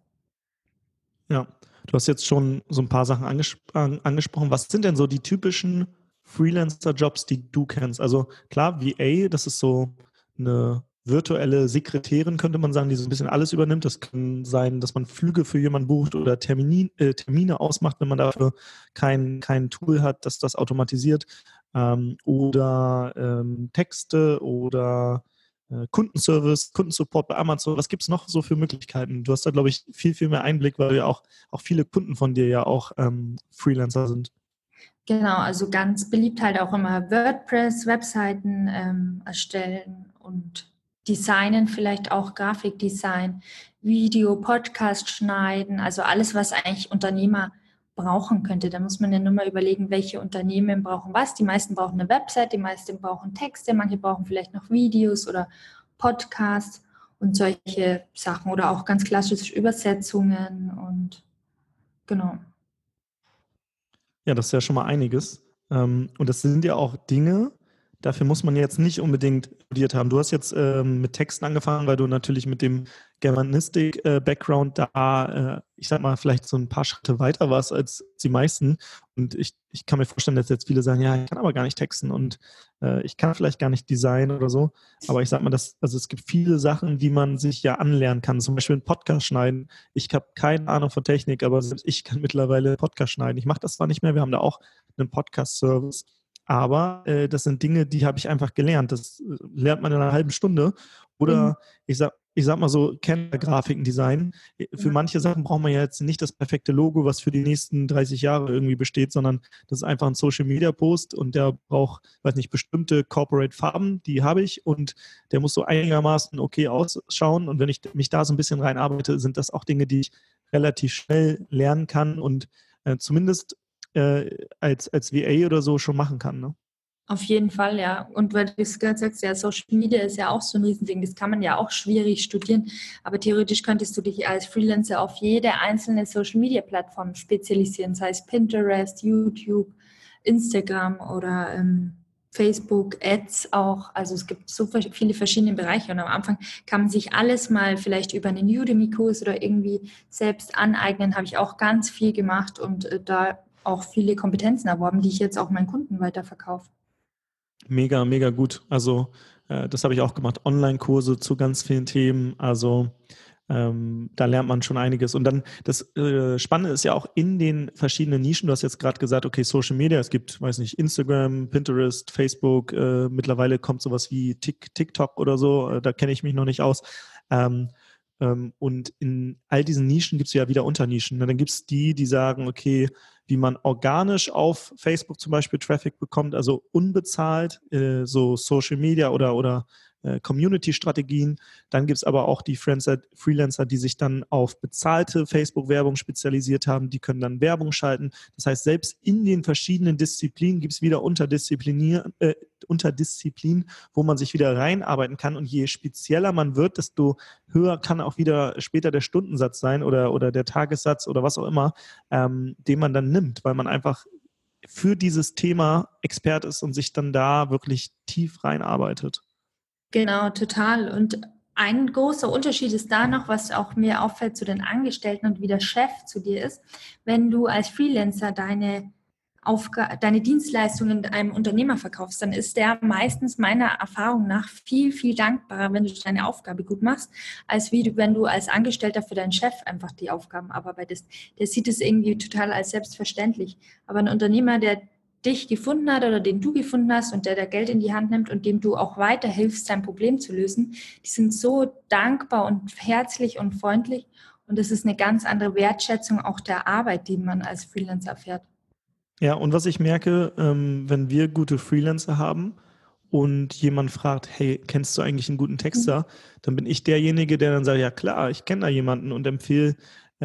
Ja, du hast jetzt schon so ein paar Sachen anges angesprochen. Was sind denn so die typischen Freelancer-Jobs, die du kennst? Also klar, VA, das ist so eine virtuelle Sekretärin, könnte man sagen, die so ein bisschen alles übernimmt. Das kann sein, dass man Flüge für jemanden bucht oder Termine, äh, Termine ausmacht, wenn man dafür kein, kein Tool hat, das das automatisiert. Ähm, oder ähm, Texte oder äh, Kundenservice, Kundensupport bei Amazon. Was gibt es noch so für Möglichkeiten? Du hast da, glaube ich, viel, viel mehr Einblick, weil ja auch, auch viele Kunden von dir ja auch ähm, Freelancer sind. Genau, also ganz beliebt halt auch immer WordPress-Webseiten ähm, erstellen und designen, vielleicht auch Grafikdesign, Video, Podcast schneiden, also alles, was eigentlich Unternehmer brauchen könnte. Da muss man ja nur mal überlegen, welche Unternehmen brauchen was. Die meisten brauchen eine Website, die meisten brauchen Texte, manche brauchen vielleicht noch Videos oder Podcasts und solche Sachen oder auch ganz klassische Übersetzungen und genau. Ja, das ist ja schon mal einiges. Ähm, und das sind ja auch Dinge, dafür muss man jetzt nicht unbedingt studiert haben. Du hast jetzt ähm, mit Texten angefangen, weil du natürlich mit dem Germanistik-Background äh, da, äh, ich sag mal, vielleicht so ein paar Schritte weiter warst als die meisten. Und ich, ich kann mir vorstellen, dass jetzt viele sagen, ja, ich kann aber gar nicht texten und äh, ich kann vielleicht gar nicht designen oder so. Aber ich sag mal, dass, also es gibt viele Sachen, die man sich ja anlernen kann. Zum Beispiel einen Podcast schneiden. Ich habe keine Ahnung von Technik, aber selbst ich kann mittlerweile einen Podcast schneiden. Ich mache das zwar nicht mehr, wir haben da auch einen Podcast-Service aber äh, das sind Dinge, die habe ich einfach gelernt. Das äh, lernt man in einer halben Stunde. Oder mhm. ich sag, ich sag mal so, Kennergrafiken designen. Äh, für manche Sachen braucht man ja jetzt nicht das perfekte Logo, was für die nächsten 30 Jahre irgendwie besteht, sondern das ist einfach ein Social Media Post und der braucht, weiß nicht, bestimmte Corporate Farben, die habe ich und der muss so einigermaßen okay ausschauen. Und wenn ich mich da so ein bisschen reinarbeite, sind das auch Dinge, die ich relativ schnell lernen kann und äh, zumindest äh, als, als VA oder so schon machen kann. Ne? Auf jeden Fall, ja. Und weil du es gerade sagst, ja, Social Media ist ja auch so ein Riesending. Das kann man ja auch schwierig studieren. Aber theoretisch könntest du dich als Freelancer auf jede einzelne Social Media Plattform spezialisieren, sei es Pinterest, YouTube, Instagram oder ähm, Facebook, Ads auch. Also es gibt so viele verschiedene Bereiche und am Anfang kann man sich alles mal vielleicht über einen Udemy-Kurs oder irgendwie selbst aneignen. Habe ich auch ganz viel gemacht und äh, da auch viele Kompetenzen erworben, die ich jetzt auch meinen Kunden weiterverkaufe. Mega, mega gut. Also äh, das habe ich auch gemacht. Online-Kurse zu ganz vielen Themen. Also ähm, da lernt man schon einiges. Und dann das äh, Spannende ist ja auch in den verschiedenen Nischen. Du hast jetzt gerade gesagt, okay, Social Media, es gibt, weiß nicht, Instagram, Pinterest, Facebook, äh, mittlerweile kommt sowas wie TikTok oder so, äh, da kenne ich mich noch nicht aus. Ähm, ähm, und in all diesen Nischen gibt es ja wieder Unternischen. Dann gibt es die, die sagen, okay, wie man organisch auf Facebook zum Beispiel Traffic bekommt, also unbezahlt, äh, so Social Media oder, oder Community-Strategien. Dann gibt es aber auch die Freelancer, die sich dann auf bezahlte Facebook-Werbung spezialisiert haben. Die können dann Werbung schalten. Das heißt, selbst in den verschiedenen Disziplinen gibt es wieder Unterdisziplinier, äh, Unterdisziplinen, wo man sich wieder reinarbeiten kann. Und je spezieller man wird, desto höher kann auch wieder später der Stundensatz sein oder, oder der Tagessatz oder was auch immer, ähm, den man dann nimmt, weil man einfach für dieses Thema Expert ist und sich dann da wirklich tief reinarbeitet. Genau, total. Und ein großer Unterschied ist da noch, was auch mir auffällt zu den Angestellten und wie der Chef zu dir ist. Wenn du als Freelancer deine, Aufga deine Dienstleistungen einem Unternehmer verkaufst, dann ist der meistens meiner Erfahrung nach viel, viel dankbarer, wenn du deine Aufgabe gut machst, als wie du, wenn du als Angestellter für deinen Chef einfach die Aufgaben abarbeitest. Der sieht es irgendwie total als selbstverständlich. Aber ein Unternehmer, der dich gefunden hat oder den du gefunden hast und der da Geld in die Hand nimmt und dem du auch weiterhilfst, sein Problem zu lösen, die sind so dankbar und herzlich und freundlich. Und das ist eine ganz andere Wertschätzung auch der Arbeit, die man als Freelancer erfährt. Ja, und was ich merke, ähm, wenn wir gute Freelancer haben und jemand fragt, hey, kennst du eigentlich einen guten Texter? Mhm. Dann bin ich derjenige, der dann sagt, ja klar, ich kenne da jemanden und empfehle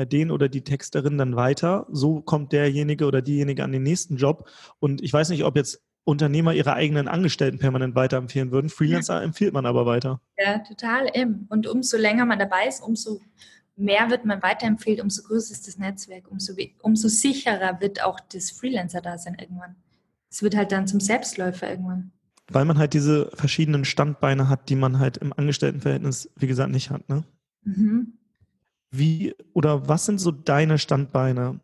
den oder die Texterin dann weiter. So kommt derjenige oder diejenige an den nächsten Job. Und ich weiß nicht, ob jetzt Unternehmer ihre eigenen Angestellten permanent weiterempfehlen würden. Freelancer empfiehlt man aber weiter. Ja, total. Eben. Und umso länger man dabei ist, umso mehr wird man weiterempfehlt, umso größer ist das Netzwerk, umso, umso sicherer wird auch das Freelancer-Dasein irgendwann. Es wird halt dann zum Selbstläufer irgendwann. Weil man halt diese verschiedenen Standbeine hat, die man halt im Angestelltenverhältnis, wie gesagt, nicht hat, ne? Mhm. Wie oder was sind so deine Standbeine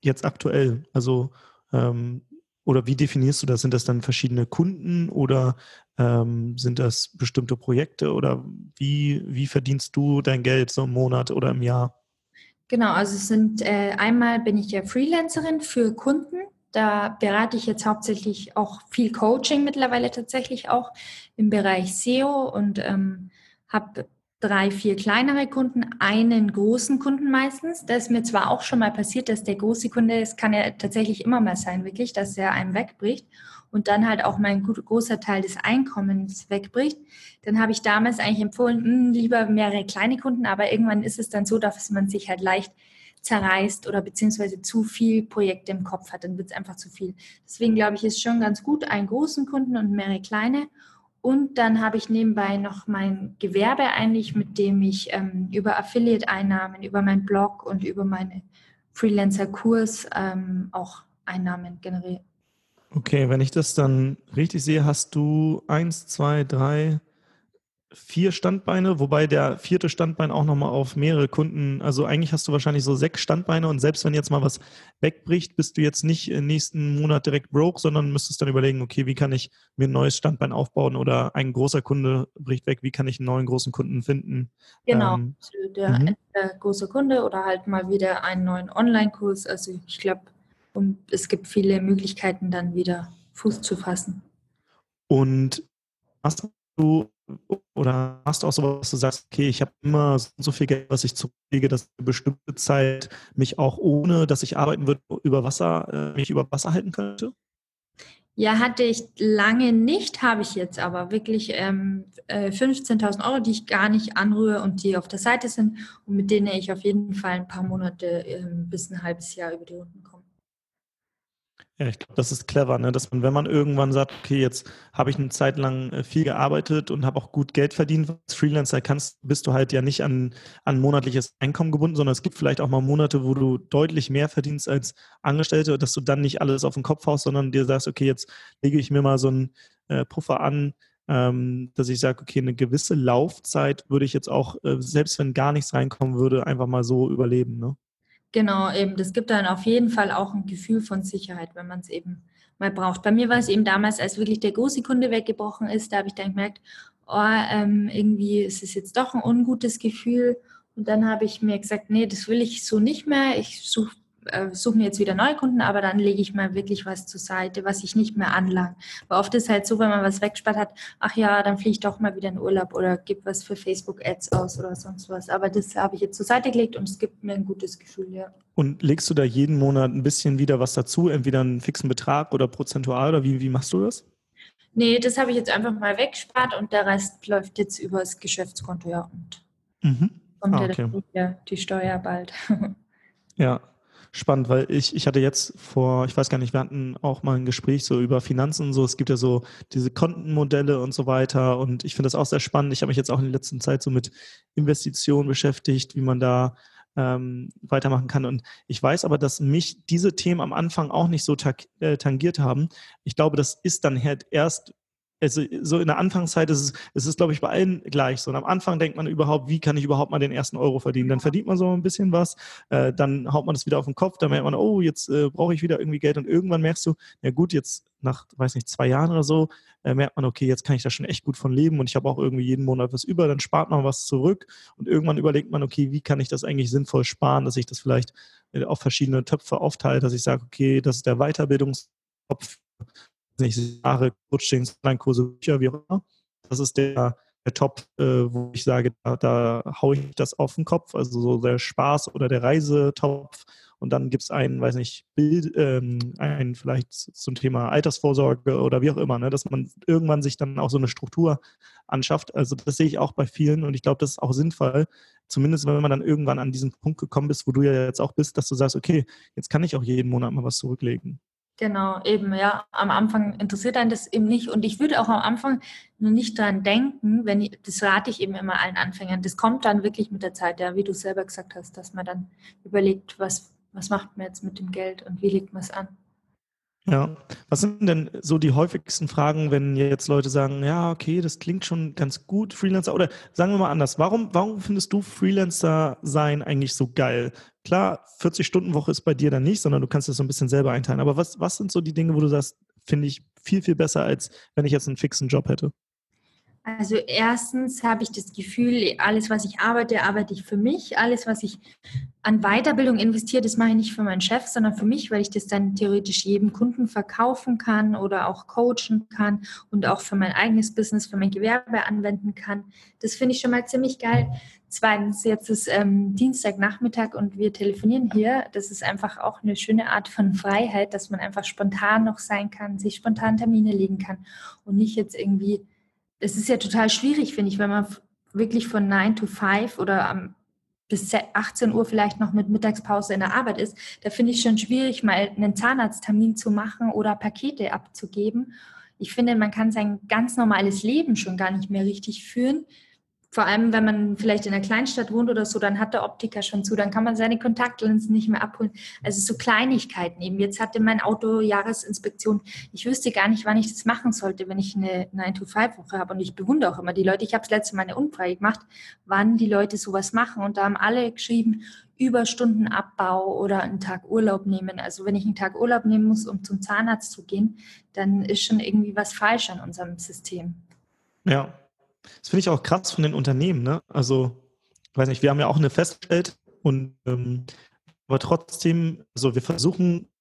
jetzt aktuell? Also ähm, oder wie definierst du das? Sind das dann verschiedene Kunden oder ähm, sind das bestimmte Projekte oder wie, wie verdienst du dein Geld so im Monat oder im Jahr? Genau, also es sind äh, einmal bin ich ja Freelancerin für Kunden. Da berate ich jetzt hauptsächlich auch viel Coaching mittlerweile tatsächlich auch im Bereich SEO und ähm, habe drei, vier kleinere Kunden, einen großen Kunden meistens. Das ist mir zwar auch schon mal passiert, dass der große Kunde, es kann ja tatsächlich immer mal sein, wirklich, dass er einem wegbricht und dann halt auch mein großer Teil des Einkommens wegbricht. Dann habe ich damals eigentlich empfohlen, mh, hm, lieber mehrere kleine Kunden, aber irgendwann ist es dann so, dass man sich halt leicht zerreißt oder beziehungsweise zu viel Projekte im Kopf hat, dann wird es einfach zu viel. Deswegen glaube ich, ist schon ganz gut, einen großen Kunden und mehrere kleine. Und dann habe ich nebenbei noch mein Gewerbe eigentlich, mit dem ich ähm, über Affiliate-Einnahmen, über meinen Blog und über meine Freelancer-Kurs ähm, auch Einnahmen generiere. Okay, wenn ich das dann richtig sehe, hast du eins, zwei, drei, vier Standbeine, wobei der vierte Standbein auch nochmal auf mehrere Kunden, also eigentlich hast du wahrscheinlich so sechs Standbeine und selbst wenn jetzt mal was wegbricht, bist du jetzt nicht im nächsten Monat direkt broke, sondern müsstest dann überlegen, okay, wie kann ich mir ein neues Standbein aufbauen oder ein großer Kunde bricht weg, wie kann ich einen neuen großen Kunden finden? Genau, ähm, der, mhm. der große Kunde oder halt mal wieder einen neuen Online-Kurs. Also ich glaube, es gibt viele Möglichkeiten, dann wieder Fuß zu fassen. Und hast du oder hast du auch sowas, dass du sagst, okay, ich habe immer so viel Geld, was ich zurücklege, dass eine bestimmte Zeit mich auch ohne, dass ich arbeiten würde, über Wasser, äh, mich über Wasser halten könnte? Ja, hatte ich lange nicht, habe ich jetzt aber wirklich ähm, 15.000 äh, Euro, die ich gar nicht anrühre und die auf der Seite sind und mit denen ich auf jeden Fall ein paar Monate äh, bis ein halbes Jahr über die Runden komme. Ja, ich glaube, das ist clever, ne? dass man, wenn man irgendwann sagt, okay, jetzt habe ich eine Zeit lang äh, viel gearbeitet und habe auch gut Geld verdient, als Freelancer kannst, bist du halt ja nicht an, an monatliches Einkommen gebunden, sondern es gibt vielleicht auch mal Monate, wo du deutlich mehr verdienst als Angestellte, dass du dann nicht alles auf den Kopf haust, sondern dir sagst, okay, jetzt lege ich mir mal so einen äh, Puffer an, ähm, dass ich sage, okay, eine gewisse Laufzeit würde ich jetzt auch, äh, selbst wenn gar nichts reinkommen würde, einfach mal so überleben. Ne? Genau, eben. Das gibt dann auf jeden Fall auch ein Gefühl von Sicherheit, wenn man es eben mal braucht. Bei mir war es eben damals, als wirklich der große Kunde weggebrochen ist, da habe ich dann gemerkt, oh, ähm, irgendwie ist es jetzt doch ein ungutes Gefühl. Und dann habe ich mir gesagt, nee, das will ich so nicht mehr. Ich suche äh, suche mir jetzt wieder neue Kunden, aber dann lege ich mal wirklich was zur Seite, was ich nicht mehr anlange. Weil oft ist halt so, wenn man was wegspart hat, ach ja, dann fliege ich doch mal wieder in Urlaub oder gebe was für Facebook-Ads aus oder sonst was. Aber das habe ich jetzt zur Seite gelegt und es gibt mir ein gutes Gefühl, ja. Und legst du da jeden Monat ein bisschen wieder was dazu, entweder einen fixen Betrag oder prozentual oder wie, wie machst du das? Nee, das habe ich jetzt einfach mal weggespart und der Rest läuft jetzt über das Geschäftskonto, ja. Und mhm. kommt ah, okay. ja die Steuer bald. (laughs) ja, spannend, weil ich, ich hatte jetzt vor, ich weiß gar nicht, wir hatten auch mal ein Gespräch so über Finanzen und so. Es gibt ja so diese Kontenmodelle und so weiter. Und ich finde das auch sehr spannend. Ich habe mich jetzt auch in der letzten Zeit so mit Investitionen beschäftigt, wie man da ähm, weitermachen kann. Und ich weiß aber, dass mich diese Themen am Anfang auch nicht so äh, tangiert haben. Ich glaube, das ist dann halt erst, also so in der Anfangszeit ist es, es ist, glaube ich, bei allen gleich so. Und am Anfang denkt man überhaupt, wie kann ich überhaupt mal den ersten Euro verdienen? Dann verdient man so ein bisschen was, äh, dann haut man das wieder auf den Kopf, dann merkt man, oh, jetzt äh, brauche ich wieder irgendwie Geld und irgendwann merkst du, ja gut, jetzt nach, weiß nicht, zwei Jahren oder so, äh, merkt man, okay, jetzt kann ich da schon echt gut von leben und ich habe auch irgendwie jeden Monat was über, dann spart man was zurück und irgendwann überlegt man, okay, wie kann ich das eigentlich sinnvoll sparen, dass ich das vielleicht äh, auf verschiedene Töpfe aufteile, dass ich sage, okay, das ist der Weiterbildungstopf nicht, Jahre, Coachings, Online-Kurse, Bücher, wie auch immer. Das ist der, der Top, äh, wo ich sage, da, da haue ich das auf den Kopf, also so der Spaß oder der Reisetopf. Und dann gibt es einen, weiß nicht, Bild, ähm, einen vielleicht zum Thema Altersvorsorge oder wie auch immer, ne, dass man irgendwann sich dann auch so eine Struktur anschafft. Also das sehe ich auch bei vielen und ich glaube, das ist auch sinnvoll, zumindest wenn man dann irgendwann an diesen Punkt gekommen ist, wo du ja jetzt auch bist, dass du sagst, okay, jetzt kann ich auch jeden Monat mal was zurücklegen. Genau, eben, ja. Am Anfang interessiert einen das eben nicht. Und ich würde auch am Anfang nur nicht dran denken, wenn ich, das rate ich eben immer allen Anfängern. Das kommt dann wirklich mit der Zeit, ja, wie du selber gesagt hast, dass man dann überlegt, was, was macht man jetzt mit dem Geld und wie legt man es an. Ja, was sind denn so die häufigsten Fragen, wenn jetzt Leute sagen, ja, okay, das klingt schon ganz gut, Freelancer, oder sagen wir mal anders, warum, warum findest du Freelancer sein eigentlich so geil? Klar, 40-Stunden-Woche ist bei dir dann nicht, sondern du kannst das so ein bisschen selber einteilen. Aber was, was sind so die Dinge, wo du sagst, finde ich viel, viel besser, als wenn ich jetzt einen fixen Job hätte? Also erstens habe ich das Gefühl, alles, was ich arbeite, arbeite ich für mich. Alles, was ich an Weiterbildung investiere, das mache ich nicht für meinen Chef, sondern für mich, weil ich das dann theoretisch jedem Kunden verkaufen kann oder auch coachen kann und auch für mein eigenes Business, für mein Gewerbe anwenden kann. Das finde ich schon mal ziemlich geil. Zweitens, jetzt ist ähm, Dienstagnachmittag und wir telefonieren hier. Das ist einfach auch eine schöne Art von Freiheit, dass man einfach spontan noch sein kann, sich spontan Termine legen kann und nicht jetzt irgendwie es ist ja total schwierig, finde ich, wenn man wirklich von 9 to 5 oder am bis 18 Uhr vielleicht noch mit Mittagspause in der Arbeit ist, da finde ich schon schwierig, mal einen Zahnarzttermin zu machen oder Pakete abzugeben. Ich finde, man kann sein ganz normales Leben schon gar nicht mehr richtig führen, vor allem, wenn man vielleicht in einer Kleinstadt wohnt oder so, dann hat der Optiker schon zu, dann kann man seine Kontaktlinsen nicht mehr abholen. Also so Kleinigkeiten eben. Jetzt hatte mein Auto Jahresinspektion. Ich wüsste gar nicht, wann ich das machen sollte, wenn ich eine 9-to-5-Woche habe. Und ich bewundere auch immer die Leute. Ich habe das letzte Mal eine Umfrage gemacht, wann die Leute sowas machen. Und da haben alle geschrieben, Überstundenabbau oder einen Tag Urlaub nehmen. Also wenn ich einen Tag Urlaub nehmen muss, um zum Zahnarzt zu gehen, dann ist schon irgendwie was falsch an unserem System. Ja, das finde ich auch krass von den Unternehmen. Ne? Also, ich weiß nicht, wir haben ja auch eine festgestellt und ähm, aber trotzdem, also wir versuchen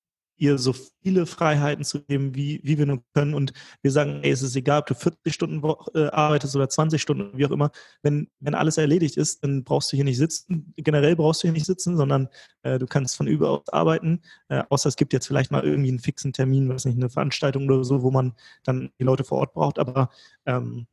ihr so viele Freiheiten zu geben, wie, wie wir nur können. Und wir sagen, ey, es ist egal, ob du 40 Stunden äh, arbeitest oder 20 Stunden, wie auch immer. Wenn, wenn alles erledigt ist, dann brauchst du hier nicht sitzen. Generell brauchst du hier nicht sitzen, sondern äh, du kannst von überaus arbeiten. Äh, außer es gibt jetzt vielleicht mal irgendwie einen fixen Termin, was nicht, eine Veranstaltung oder so, wo man dann die Leute vor Ort braucht. Aber ähm,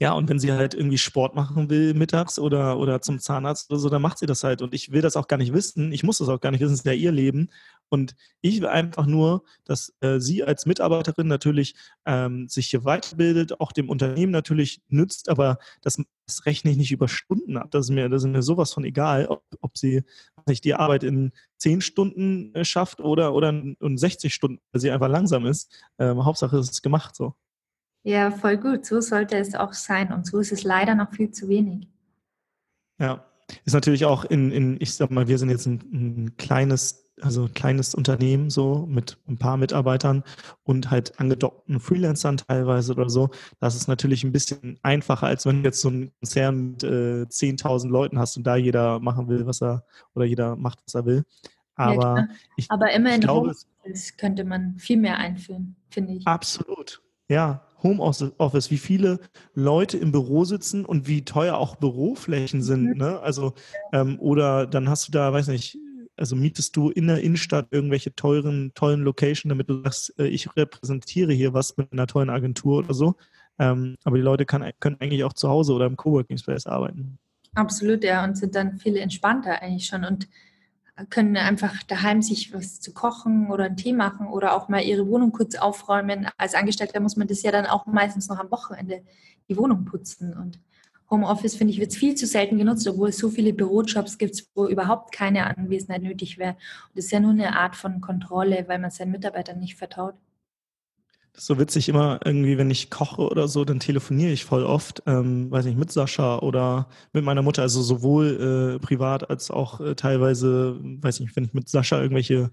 ja, und wenn sie halt irgendwie Sport machen will mittags oder, oder zum Zahnarzt oder so, dann macht sie das halt. Und ich will das auch gar nicht wissen. Ich muss das auch gar nicht wissen. Es ist ja ihr Leben. Und ich will einfach nur, dass äh, sie als Mitarbeiterin natürlich ähm, sich hier weiterbildet, auch dem Unternehmen natürlich nützt, aber das, das rechne ich nicht über Stunden ab. Das ist mir, das ist mir sowas von egal, ob, ob sie sich die Arbeit in zehn Stunden äh, schafft oder, oder in 60 Stunden, weil sie einfach langsam ist. Ähm, Hauptsache es ist gemacht so. Ja, voll gut. So sollte es auch sein. Und so ist es leider noch viel zu wenig. Ja. Ist natürlich auch in, in ich sag mal, wir sind jetzt ein, ein kleines also ein kleines Unternehmen so mit ein paar Mitarbeitern und halt angedockten Freelancern teilweise oder so. Das ist natürlich ein bisschen einfacher, als wenn du jetzt so ein Konzern mit äh, 10.000 Leuten hast und da jeder machen will, was er oder jeder macht, was er will. Aber, ja, ich, Aber immer in Homeoffice könnte man viel mehr einführen, finde ich. Absolut. Ja, Homeoffice, wie viele Leute im Büro sitzen und wie teuer auch Büroflächen sind. Mhm. Ne? Also, ähm, oder dann hast du da, weiß nicht, also mietest du in der Innenstadt irgendwelche teuren, tollen Location, damit du sagst, äh, ich repräsentiere hier was mit einer tollen Agentur oder so. Ähm, aber die Leute kann, können eigentlich auch zu Hause oder im Coworking Space arbeiten. Absolut, ja, und sind dann viel entspannter eigentlich schon und können einfach daheim sich was zu kochen oder einen Tee machen oder auch mal ihre Wohnung kurz aufräumen. Als Angestellter muss man das ja dann auch meistens noch am Wochenende die Wohnung putzen. Und Homeoffice, finde ich, wird viel zu selten genutzt, obwohl es so viele Bürojobs gibt, wo überhaupt keine Anwesenheit nötig wäre. Und das ist ja nur eine Art von Kontrolle, weil man seinen Mitarbeitern nicht vertraut. Das ist so witzig immer irgendwie, wenn ich koche oder so, dann telefoniere ich voll oft, ähm, weiß nicht, mit Sascha oder mit meiner Mutter, also sowohl äh, privat als auch äh, teilweise, weiß nicht, wenn ich mit Sascha irgendwelche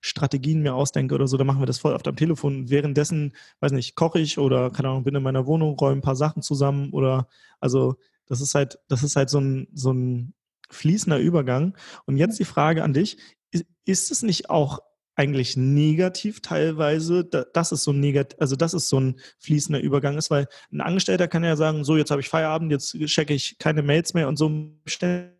Strategien mir ausdenke oder so, dann machen wir das voll oft am Telefon. Währenddessen, weiß nicht, koche ich oder keine Ahnung, bin in meiner Wohnung, räume ein paar Sachen zusammen oder also das ist halt, das ist halt so ein, so ein fließender Übergang. Und jetzt die Frage an dich, ist es nicht auch eigentlich negativ teilweise, dass es so ein also dass es so ein fließender Übergang ist, weil ein Angestellter kann ja sagen, so jetzt habe ich Feierabend, jetzt checke ich keine Mails mehr und so stelle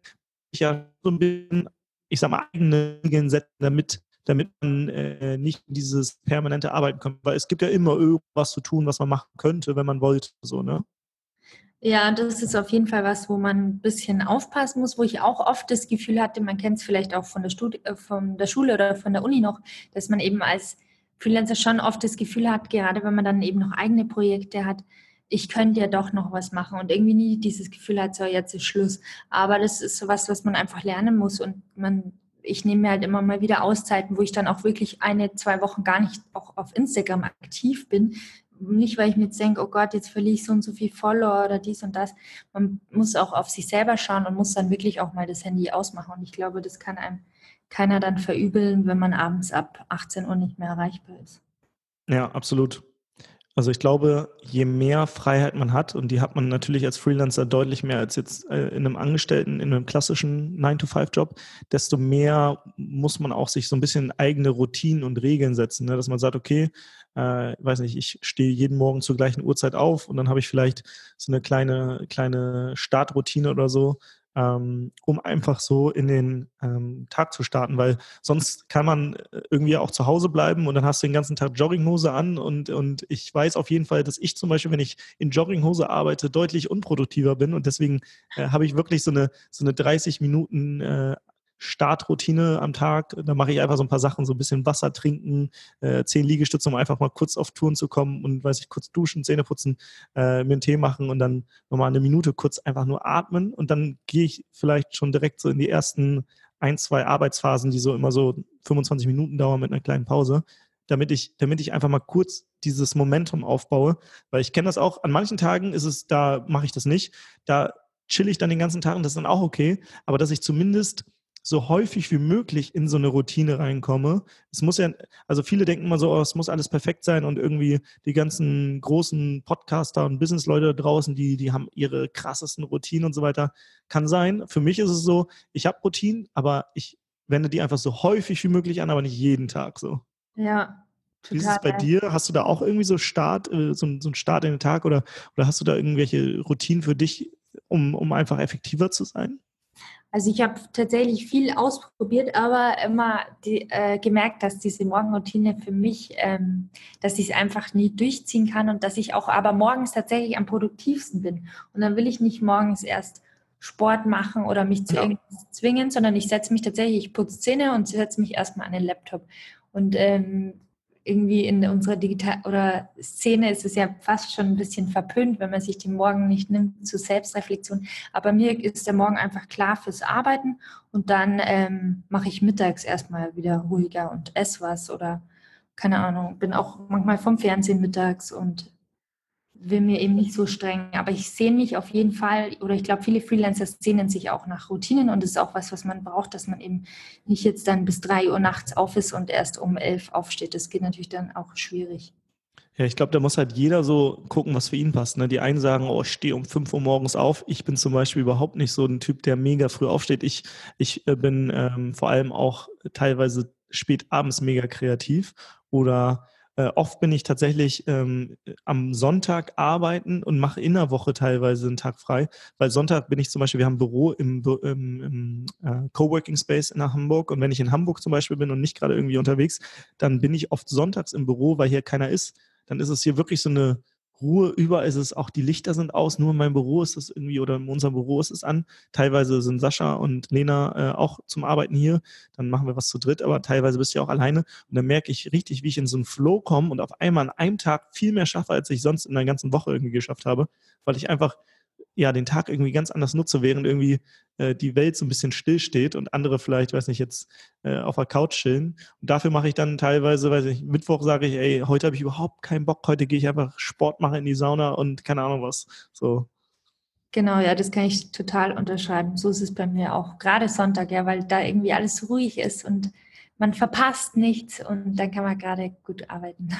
ich ja so ein bisschen, ich sag mal, eigene Regeln setzen, damit damit man äh, nicht dieses permanente Arbeiten kommt, weil es gibt ja immer irgendwas zu tun, was man machen könnte, wenn man wollte, so, ne? Ja, das ist auf jeden Fall was, wo man ein bisschen aufpassen muss, wo ich auch oft das Gefühl hatte, man kennt es vielleicht auch von der, Studi äh, von der Schule oder von der Uni noch, dass man eben als Freelancer schon oft das Gefühl hat, gerade wenn man dann eben noch eigene Projekte hat, ich könnte ja doch noch was machen und irgendwie nie dieses Gefühl hat, so jetzt ist Schluss. Aber das ist sowas, was man einfach lernen muss und man, ich nehme mir halt immer mal wieder Auszeiten, wo ich dann auch wirklich eine, zwei Wochen gar nicht auch auf Instagram aktiv bin, nicht, weil ich mir jetzt denke, oh Gott, jetzt verliere ich so und so viel Follower oder dies und das. Man muss auch auf sich selber schauen und muss dann wirklich auch mal das Handy ausmachen. Und ich glaube, das kann einem keiner dann verübeln, wenn man abends ab 18 Uhr nicht mehr erreichbar ist. Ja, absolut. Also ich glaube, je mehr Freiheit man hat, und die hat man natürlich als Freelancer deutlich mehr als jetzt äh, in einem Angestellten, in einem klassischen 9-to-5-Job, desto mehr muss man auch sich so ein bisschen eigene Routinen und Regeln setzen, ne? dass man sagt, okay, äh, weiß nicht, ich stehe jeden Morgen zur gleichen Uhrzeit auf und dann habe ich vielleicht so eine kleine, kleine Startroutine oder so, ähm, um einfach so in den ähm, Tag zu starten, weil sonst kann man äh, irgendwie auch zu Hause bleiben und dann hast du den ganzen Tag Jogginghose an und, und ich weiß auf jeden Fall, dass ich zum Beispiel, wenn ich in Jogginghose arbeite, deutlich unproduktiver bin und deswegen äh, habe ich wirklich so eine, so eine 30 Minuten äh, Startroutine am Tag. Da mache ich einfach so ein paar Sachen, so ein bisschen Wasser trinken, äh, zehn Liegestütze, um einfach mal kurz auf Touren zu kommen und weiß ich, kurz duschen, Zähne putzen, äh, mir einen Tee machen und dann nochmal eine Minute kurz einfach nur atmen. Und dann gehe ich vielleicht schon direkt so in die ersten ein, zwei Arbeitsphasen, die so immer so 25 Minuten dauern mit einer kleinen Pause, damit ich, damit ich einfach mal kurz dieses Momentum aufbaue, weil ich kenne das auch, an manchen Tagen ist es, da mache ich das nicht, da chill ich dann den ganzen Tag und das ist dann auch okay, aber dass ich zumindest so häufig wie möglich in so eine Routine reinkomme. Es muss ja, also viele denken immer so, oh, es muss alles perfekt sein und irgendwie die ganzen großen Podcaster und Businessleute draußen, die, die haben ihre krassesten Routinen und so weiter. Kann sein. Für mich ist es so, ich habe Routinen, aber ich wende die einfach so häufig wie möglich an, aber nicht jeden Tag so. Ja. Total. Wie ist es bei dir? Hast du da auch irgendwie so Start, äh, so, so einen Start in den Tag oder, oder hast du da irgendwelche Routinen für dich, um, um einfach effektiver zu sein? Also ich habe tatsächlich viel ausprobiert, aber immer die, äh, gemerkt, dass diese Morgenroutine für mich, ähm, dass ich es einfach nie durchziehen kann und dass ich auch aber morgens tatsächlich am produktivsten bin. Und dann will ich nicht morgens erst Sport machen oder mich zu ja. irgendwas zwingen, sondern ich setze mich tatsächlich, ich putze Zähne und setze mich erstmal an den Laptop. Und ähm, irgendwie in unserer Digital oder Szene ist es ja fast schon ein bisschen verpönt, wenn man sich den Morgen nicht nimmt zur Selbstreflexion. Aber mir ist der Morgen einfach klar fürs Arbeiten und dann ähm, mache ich mittags erstmal wieder ruhiger und esse was oder keine Ahnung, bin auch manchmal vom Fernsehen mittags und will mir eben nicht so streng. Aber ich sehe mich auf jeden Fall, oder ich glaube, viele Freelancer sehnen sich auch nach Routinen und das ist auch was, was man braucht, dass man eben nicht jetzt dann bis drei Uhr nachts auf ist und erst um elf aufsteht. Das geht natürlich dann auch schwierig. Ja, ich glaube, da muss halt jeder so gucken, was für ihn passt. Ne? Die einen sagen, oh, ich stehe um 5 Uhr morgens auf. Ich bin zum Beispiel überhaupt nicht so ein Typ, der mega früh aufsteht. Ich, ich äh, bin ähm, vor allem auch teilweise spät abends mega kreativ oder äh, oft bin ich tatsächlich ähm, am Sonntag arbeiten und mache in der Woche teilweise einen Tag frei, weil Sonntag bin ich zum Beispiel, wir haben ein Büro im, im, im äh, Coworking Space in Hamburg und wenn ich in Hamburg zum Beispiel bin und nicht gerade irgendwie unterwegs, dann bin ich oft sonntags im Büro, weil hier keiner ist. Dann ist es hier wirklich so eine Ruhe. Überall ist es auch, die Lichter sind aus, nur in meinem Büro ist es irgendwie oder in unserem Büro ist es an. Teilweise sind Sascha und Lena äh, auch zum Arbeiten hier. Dann machen wir was zu dritt, aber teilweise bist du ja auch alleine. Und dann merke ich richtig, wie ich in so einen Flow komme und auf einmal an einem Tag viel mehr schaffe, als ich sonst in der ganzen Woche irgendwie geschafft habe, weil ich einfach ja, den Tag irgendwie ganz anders nutze, während irgendwie äh, die Welt so ein bisschen stillsteht und andere vielleicht, weiß nicht, jetzt äh, auf der Couch chillen. Und dafür mache ich dann teilweise, weiß ich, Mittwoch sage ich, ey, heute habe ich überhaupt keinen Bock, heute gehe ich einfach Sport machen in die Sauna und keine Ahnung was. So. Genau, ja, das kann ich total unterschreiben. So ist es bei mir auch. Gerade Sonntag, ja, weil da irgendwie alles ruhig ist und man verpasst nichts und dann kann man gerade gut arbeiten.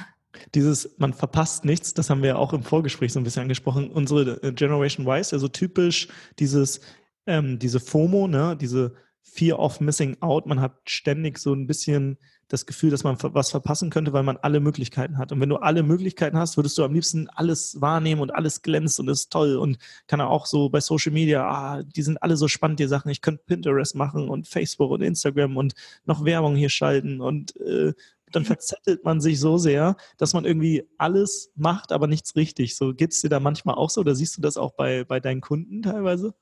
Dieses, man verpasst nichts, das haben wir auch im Vorgespräch so ein bisschen angesprochen. Unsere äh, Generation Y ist ja so typisch dieses, ähm, diese FOMO, ne, diese Fear of Missing Out. Man hat ständig so ein bisschen das Gefühl, dass man was verpassen könnte, weil man alle Möglichkeiten hat. Und wenn du alle Möglichkeiten hast, würdest du am liebsten alles wahrnehmen und alles glänzt und ist toll und kann auch so bei Social Media, ah, die sind alle so spannend, die Sachen. Ich könnte Pinterest machen und Facebook und Instagram und noch Werbung hier schalten und äh, dann verzettelt man sich so sehr, dass man irgendwie alles macht, aber nichts richtig. So geht es dir da manchmal auch so oder siehst du das auch bei, bei deinen Kunden teilweise?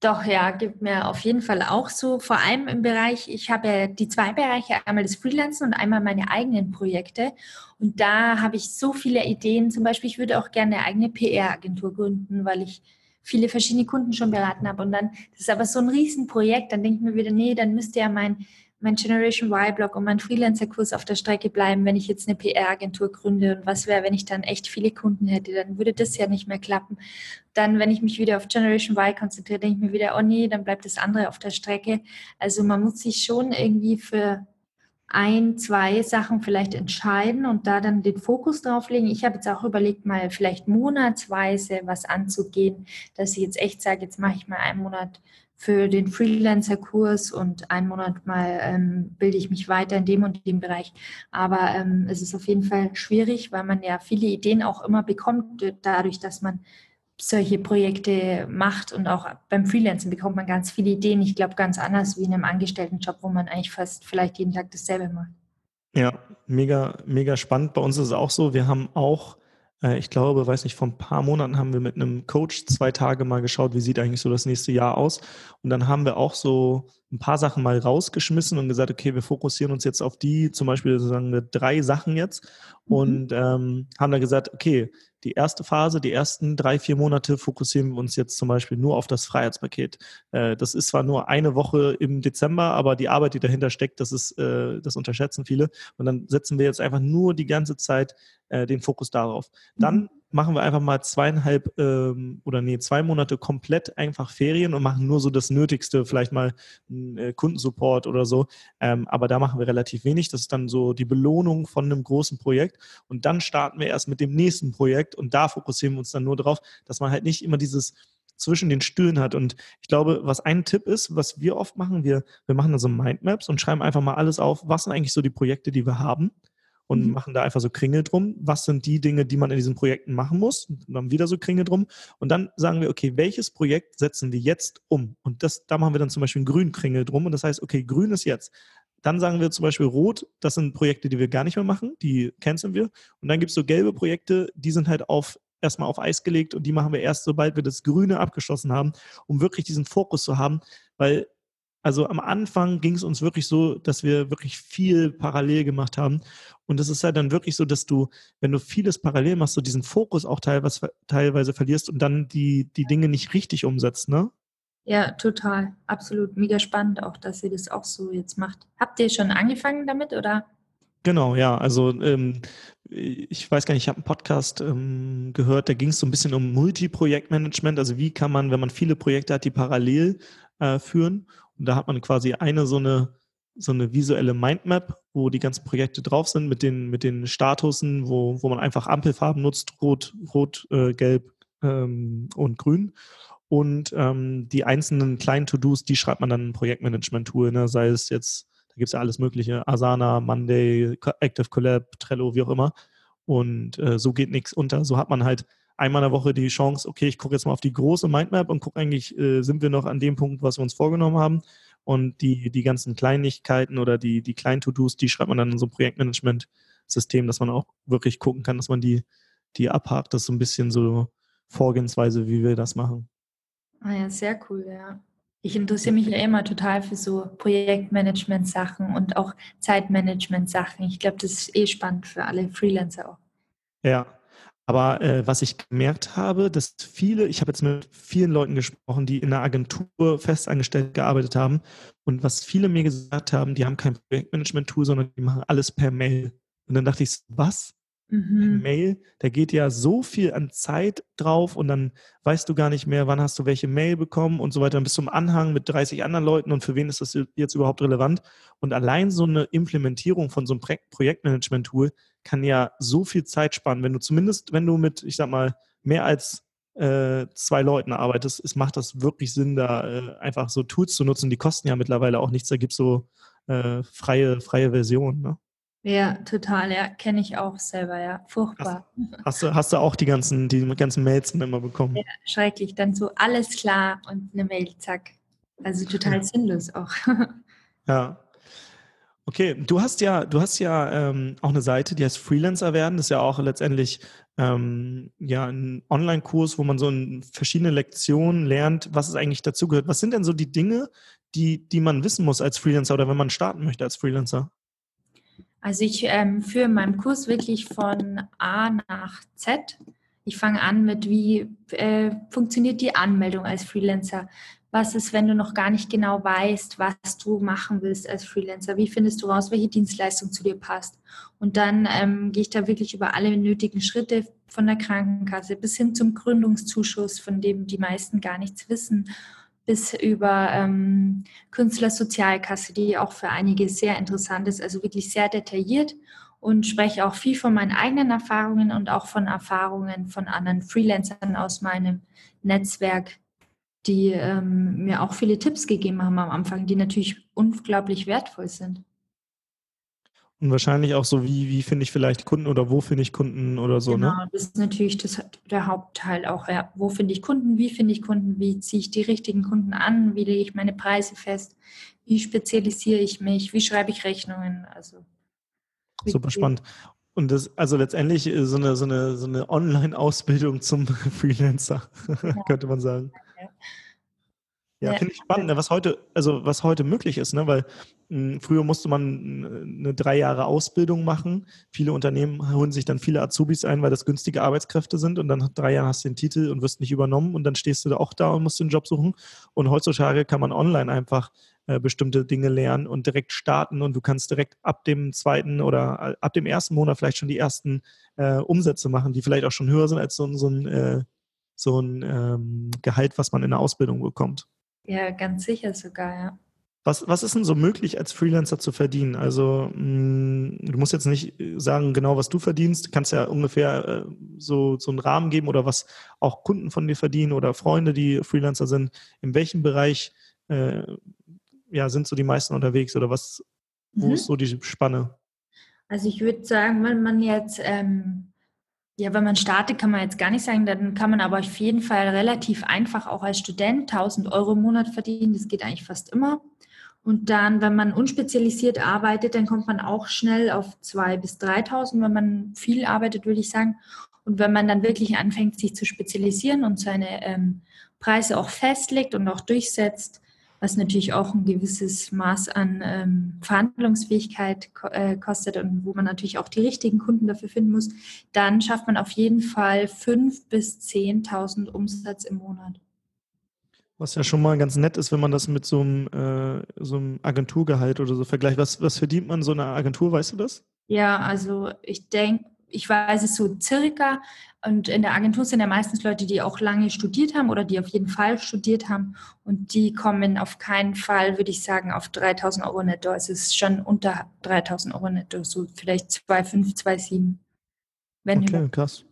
Doch, ja, gibt mir auf jeden Fall auch so. Vor allem im Bereich, ich habe ja die zwei Bereiche, einmal das Freelancen und einmal meine eigenen Projekte. Und da habe ich so viele Ideen. Zum Beispiel, ich würde auch gerne eine eigene PR-Agentur gründen, weil ich viele verschiedene Kunden schon beraten habe. Und dann, das ist aber so ein Riesenprojekt, dann denke ich mir wieder, nee, dann müsste ja mein mein Generation Y-Blog und mein Freelancer-Kurs auf der Strecke bleiben, wenn ich jetzt eine PR-Agentur gründe und was wäre, wenn ich dann echt viele Kunden hätte, dann würde das ja nicht mehr klappen. Dann, wenn ich mich wieder auf Generation Y konzentriere, denke ich mir wieder, oh nee, dann bleibt das andere auf der Strecke. Also man muss sich schon irgendwie für ein, zwei Sachen vielleicht entscheiden und da dann den Fokus drauf legen. Ich habe jetzt auch überlegt, mal vielleicht monatsweise was anzugehen, dass ich jetzt echt sage, jetzt mache ich mal einen Monat für den Freelancer-Kurs und einen Monat mal ähm, bilde ich mich weiter in dem und dem Bereich. Aber ähm, es ist auf jeden Fall schwierig, weil man ja viele Ideen auch immer bekommt, dadurch, dass man solche Projekte macht und auch beim Freelancen bekommt man ganz viele Ideen. Ich glaube, ganz anders wie in einem Angestelltenjob, wo man eigentlich fast vielleicht jeden Tag dasselbe macht. Ja, mega, mega spannend. Bei uns ist es auch so, wir haben auch ich glaube, weiß nicht, vor ein paar Monaten haben wir mit einem Coach zwei Tage mal geschaut, wie sieht eigentlich so das nächste Jahr aus. Und dann haben wir auch so ein paar Sachen mal rausgeschmissen und gesagt, okay, wir fokussieren uns jetzt auf die, zum Beispiel sozusagen drei Sachen jetzt. Mhm. Und ähm, haben dann gesagt, okay, die erste Phase, die ersten drei, vier Monate fokussieren wir uns jetzt zum Beispiel nur auf das Freiheitspaket. Äh, das ist zwar nur eine Woche im Dezember, aber die Arbeit, die dahinter steckt, das ist, äh, das unterschätzen viele. Und dann setzen wir jetzt einfach nur die ganze Zeit äh, den Fokus darauf. Dann mhm. Machen wir einfach mal zweieinhalb ähm, oder nee, zwei Monate komplett einfach Ferien und machen nur so das Nötigste, vielleicht mal äh, Kundensupport oder so. Ähm, aber da machen wir relativ wenig. Das ist dann so die Belohnung von einem großen Projekt. Und dann starten wir erst mit dem nächsten Projekt und da fokussieren wir uns dann nur drauf, dass man halt nicht immer dieses zwischen den Stühlen hat. Und ich glaube, was ein Tipp ist, was wir oft machen, wir, wir machen dann so Mindmaps und schreiben einfach mal alles auf, was sind eigentlich so die Projekte, die wir haben und mhm. machen da einfach so Kringel drum. Was sind die Dinge, die man in diesen Projekten machen muss? Und dann wieder so Kringel drum. Und dann sagen wir, okay, welches Projekt setzen wir jetzt um? Und das, da machen wir dann zum Beispiel einen grünen Kringel drum. Und das heißt, okay, grün ist jetzt. Dann sagen wir zum Beispiel rot, das sind Projekte, die wir gar nicht mehr machen, die canceln wir. Und dann gibt es so gelbe Projekte, die sind halt auf erstmal auf Eis gelegt und die machen wir erst, sobald wir das Grüne abgeschlossen haben, um wirklich diesen Fokus zu haben, weil also am Anfang ging es uns wirklich so, dass wir wirklich viel parallel gemacht haben. Und es ist halt dann wirklich so, dass du, wenn du vieles parallel machst, so diesen Fokus auch teilweise, teilweise verlierst und dann die, die Dinge nicht richtig umsetzt, ne? Ja, total. Absolut. Mega spannend auch, dass ihr das auch so jetzt macht. Habt ihr schon angefangen damit oder? Genau, ja. Also ähm, ich weiß gar nicht, ich habe einen Podcast ähm, gehört, da ging es so ein bisschen um Multi-Projektmanagement. Also wie kann man, wenn man viele Projekte hat, die parallel äh, führen. Und da hat man quasi eine so eine so eine visuelle Mindmap, wo die ganzen Projekte drauf sind mit den, mit den Statusen, wo, wo man einfach Ampelfarben nutzt, rot, rot, äh, gelb ähm, und grün. Und ähm, die einzelnen kleinen To-Dos, die schreibt man dann in ein Projektmanagement-Tool, ne? sei es jetzt, da gibt es ja alles mögliche, Asana, Monday, Active Collab, Trello, wie auch immer. Und äh, so geht nichts unter. So hat man halt einmal in der Woche die Chance, okay, ich gucke jetzt mal auf die große Mindmap und gucke eigentlich, äh, sind wir noch an dem Punkt, was wir uns vorgenommen haben. Und die, die ganzen Kleinigkeiten oder die, die kleinen To-Dos, die schreibt man dann in so ein Projektmanagement-System, dass man auch wirklich gucken kann, dass man die, die abhakt. Das ist so ein bisschen so Vorgehensweise, wie wir das machen. Ah ja, sehr cool, ja. Ich interessiere mich ja immer total für so Projektmanagement-Sachen und auch Zeitmanagement-Sachen. Ich glaube, das ist eh spannend für alle Freelancer auch. Ja, aber äh, was ich gemerkt habe, dass viele, ich habe jetzt mit vielen Leuten gesprochen, die in einer Agentur festangestellt gearbeitet haben und was viele mir gesagt haben, die haben kein Projektmanagement-Tool, sondern die machen alles per Mail. Und dann dachte ich, was? Mhm. Mail, da geht ja so viel an Zeit drauf und dann weißt du gar nicht mehr, wann hast du welche Mail bekommen und so weiter. Dann bist du im Anhang mit 30 anderen Leuten und für wen ist das jetzt überhaupt relevant? Und allein so eine Implementierung von so einem Projektmanagement-Tool kann ja so viel Zeit sparen, wenn du zumindest, wenn du mit, ich sag mal, mehr als äh, zwei Leuten arbeitest, es macht das wirklich Sinn, da äh, einfach so Tools zu nutzen. Die kosten ja mittlerweile auch nichts. Da gibt es so äh, freie, freie Versionen. Ne? Ja, total, ja, kenne ich auch selber, ja. Furchtbar. Hast, hast, du, hast du auch die ganzen, die ganzen Mails immer bekommen? Ja, schrecklich. Dann so alles klar und eine Mail, zack. Also total ja. sinnlos auch. (laughs) Ja. Okay, du hast ja, du hast ja ähm, auch eine Seite, die heißt Freelancer werden. Das ist ja auch letztendlich ähm, ja ein Online-Kurs, wo man so in verschiedene Lektionen lernt, was es eigentlich dazugehört. Was sind denn so die Dinge, die, die man wissen muss als Freelancer oder wenn man starten möchte als Freelancer? Also ich ähm, führe in meinem Kurs wirklich von A nach Z. Ich fange an mit, wie äh, funktioniert die Anmeldung als Freelancer? Was ist, wenn du noch gar nicht genau weißt, was du machen willst als Freelancer? Wie findest du raus, welche Dienstleistung zu dir passt? Und dann ähm, gehe ich da wirklich über alle nötigen Schritte von der Krankenkasse bis hin zum Gründungszuschuss, von dem die meisten gar nichts wissen, bis über ähm, Künstlersozialkasse, die auch für einige sehr interessant ist, also wirklich sehr detailliert und spreche auch viel von meinen eigenen Erfahrungen und auch von Erfahrungen von anderen Freelancern aus meinem Netzwerk, die ähm, mir auch viele Tipps gegeben haben am Anfang, die natürlich unglaublich wertvoll sind. Und wahrscheinlich auch so, wie, wie finde ich vielleicht Kunden oder wo finde ich Kunden oder so, genau, ne? Genau, das ist natürlich das, der Hauptteil auch. Ja. Wo finde ich Kunden, wie finde ich Kunden, wie ziehe ich die richtigen Kunden an, wie lege ich meine Preise fest, wie spezialisiere ich mich, wie schreibe ich Rechnungen. Also, Super spannend. Und das, also letztendlich so eine, so eine, so eine Online-Ausbildung zum (laughs) Freelancer, ja. könnte man sagen. Ja. Ja, finde ich spannend, ne, was heute, also was heute möglich ist, ne? weil mh, hm, früher musste man eine drei Jahre Ausbildung machen. Viele Unternehmen holen sich dann viele Azubis ein, weil das günstige Arbeitskräfte sind und dann nach drei Jahren hast du den Titel und wirst nicht übernommen und dann stehst du da auch da und musst den Job suchen. Und heutzutage kann man online einfach äh, bestimmte Dinge lernen und direkt starten und du kannst direkt ab dem zweiten oder äh, ab dem ersten Monat vielleicht schon die ersten äh, Umsätze machen, die vielleicht auch schon höher sind als so, so ein, äh, so ein ähm, Gehalt, was man in der Ausbildung bekommt. Ja, ganz sicher sogar, ja. Was, was ist denn so möglich als Freelancer zu verdienen? Also mh, hm, du musst jetzt nicht sagen genau, was du verdienst, du kannst ja ungefähr äh, so, so einen Rahmen geben oder was auch Kunden von dir verdienen oder Freunde, die Freelancer sind. In welchem Bereich äh, ja, sind so die meisten unterwegs oder was, wo mhm. ist so die Spanne? Also ich würde sagen, wenn man jetzt ähm, ja, wenn man startet, kann man jetzt gar nicht sagen, dann kann man aber auf jeden Fall relativ einfach auch als Student 1000 Euro im Monat verdienen. Das geht eigentlich fast immer. Und dann, wenn man unspezialisiert arbeitet, dann kommt man auch schnell auf 2.000 bis 3.000, wenn man viel arbeitet, würde ich sagen. Und wenn man dann wirklich anfängt, sich zu spezialisieren und seine ähm, Preise auch festlegt und auch durchsetzt, was natürlich auch ein gewisses Maß an ähm, Verhandlungsfähigkeit ko äh, kostet und wo man natürlich auch die richtigen Kunden dafür finden muss, dann schafft man auf jeden Fall 5.000 bis 10.000 Umsatz im Monat. Was ja schon mal ganz nett ist, wenn man das mit so einem, äh, so einem Agenturgehalt oder so vergleicht. Was, was verdient man so einer Agentur, weißt du das? Ja, also ich denke, ich weiß es so circa. Und in der Agentur sind ja meistens Leute, die auch lange studiert haben oder die auf jeden Fall studiert haben. Und die kommen auf keinen Fall, würde ich sagen, auf 3000 Euro netto. Also es ist schon unter 3000 Euro netto, so vielleicht 2,5, 2,7. Wenn okay, über. krass.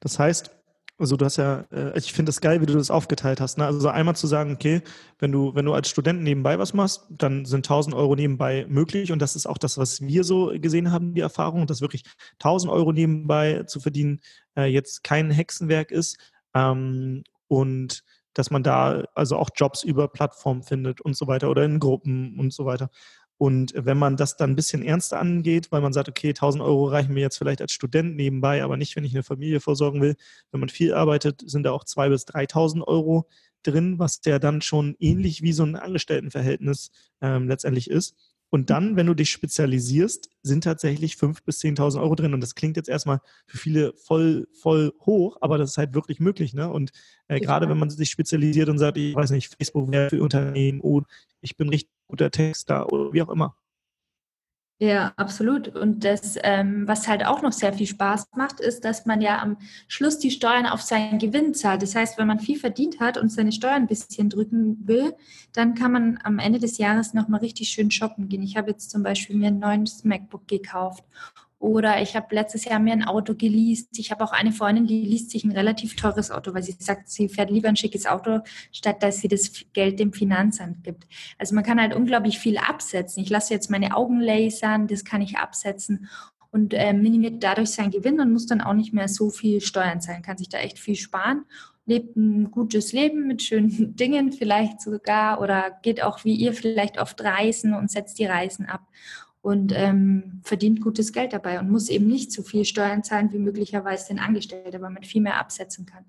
Das heißt, also du hast ja, äh, ich finde es geil, wie du das aufgeteilt hast. Ne? Also einmal zu sagen, okay, wenn du, wenn du als Student nebenbei was machst, dann sind 1000 Euro nebenbei möglich und das ist auch das, was wir so gesehen haben, die Erfahrung, dass wirklich 1000 Euro nebenbei zu verdienen äh, jetzt kein Hexenwerk ist ähm, und dass man da also auch Jobs über Plattformen findet und so weiter oder in Gruppen und so weiter. Und wenn man das dann ein bisschen ernster angeht, weil man sagt, okay, 1000 Euro reichen mir jetzt vielleicht als Student nebenbei, aber nicht, wenn ich eine Familie vorsorgen will. Wenn man viel arbeitet, sind da auch 2.000 bis 3.000 Euro drin, was der dann schon ähnlich wie so ein Angestelltenverhältnis ähm, letztendlich ist. Und dann, wenn du dich spezialisierst, sind tatsächlich 5.000 bis 10.000 Euro drin. Und das klingt jetzt erstmal für viele voll, voll hoch, aber das ist halt wirklich möglich. Ne? Und äh, gerade wenn man sich spezialisiert und sagt, ich weiß nicht, Facebook wäre für Unternehmen und ich bin richtig guter Texter oder wie auch immer. Ja, absolut. Und das, ähm, was halt auch noch sehr viel Spaß macht, ist, dass man ja am Schluss die Steuern auf seinen Gewinn zahlt. Das heißt, wenn man viel verdient hat und seine Steuern ein bisschen drücken will, dann kann man am Ende des Jahres nochmal richtig schön shoppen gehen. Ich habe jetzt zum Beispiel mir ein neues MacBook gekauft oder ich habe letztes Jahr mir ein Auto geleast. Ich habe auch eine Freundin, die liest sich ein relativ teures Auto, weil sie sagt, sie fährt lieber ein schickes Auto, statt dass sie das Geld dem Finanzamt gibt. Also man kann halt unglaublich viel absetzen. Ich lasse jetzt meine Augen lasern, das kann ich absetzen und äh, minimiert dadurch seinen Gewinn und muss dann auch nicht mehr so viel Steuern zahlen, kann sich da echt viel sparen lebt ein gutes Leben mit schönen (laughs) Dingen vielleicht sogar oder geht auch wie ihr vielleicht oft reisen und setzt die Reisen ab und ähm, verdient gutes Geld dabei und muss eben nicht so viel Steuern zahlen wie möglicherweise ein Angestellter, weil man viel mehr absetzen kann.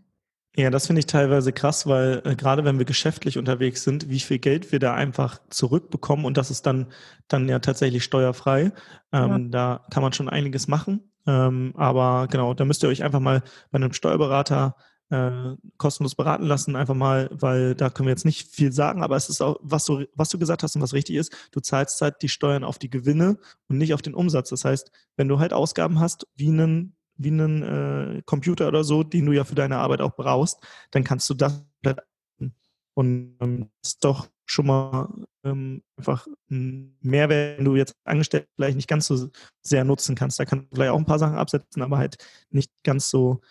Ja, das finde ich teilweise krass, weil äh, gerade wenn wir geschäftlich unterwegs sind, wie viel Geld wir da einfach zurückbekommen und das ist dann, dann ja tatsächlich steuerfrei. Ähm, ja. Da kann man schon einiges machen. Ähm, aber genau, da müsst ihr euch einfach mal bei einem Steuerberater äh, kostenlos beraten lassen, einfach mal, weil da können wir jetzt nicht viel sagen, aber es ist auch, was du, was du gesagt hast und was richtig ist, du zahlst halt die Steuern auf die Gewinne und nicht auf den Umsatz. Das heißt, wenn du halt Ausgaben hast, wie einen, wie einen äh, Computer oder so, den du ja für deine Arbeit auch brauchst, dann kannst du das und ähm, das ist doch schon mal ähm, einfach ein Mehrwert, wenn du jetzt angestellt vielleicht nicht ganz so sehr nutzen kannst. Da kannst du vielleicht auch ein paar Sachen absetzen, aber halt nicht ganz so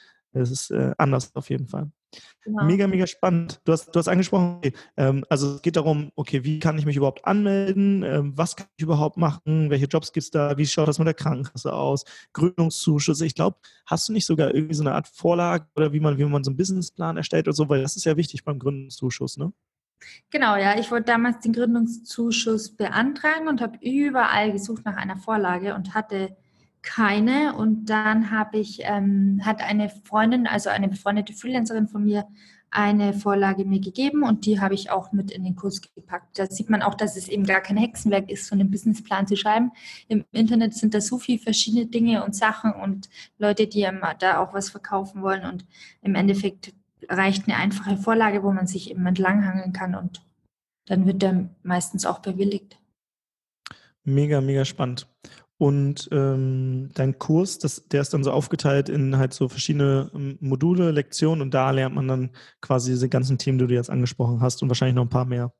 es ist äh, anders auf jeden Fall. Genau. Mega, mega spannend. Du hast, du hast angesprochen, okay, ähm, also es geht darum, okay, wie kann ich mich überhaupt anmelden? Ähm, was kann ich überhaupt machen? Welche Jobs gibt es da? Wie schaut das mit der Krankenkasse aus? Gründungszuschüsse. Ich glaube, hast du nicht sogar irgendwie so eine Art Vorlage oder wie man, wie man so einen Businessplan erstellt oder so? Weil das ist ja wichtig beim Gründungszuschuss, ne? Genau, ja. Ich wollte damals den Gründungszuschuss beantragen und habe überall gesucht nach einer Vorlage und hatte keine. Und dann habe ich, ähm, hat eine Freundin, also eine befreundete Freelancerin von mir, eine Vorlage mir gegeben und die habe ich auch mit in den Kurs gepackt. Da sieht man auch, dass es eben gar kein Hexenwerk ist, so einen Businessplan zu schreiben. Im Internet sind da so viele verschiedene Dinge und Sachen und Leute, die da auch was verkaufen wollen und im Endeffekt reicht eine einfache Vorlage, wo man sich eben entlanghangeln kann und dann wird der meistens auch bewilligt. Mega, mega spannend. Und ähm, dein Kurs, das, der ist dann so aufgeteilt in halt so verschiedene ähm, Module, Lektionen und da lernt man dann quasi diese ganzen Themen, die du jetzt angesprochen hast und wahrscheinlich noch ein paar mehr.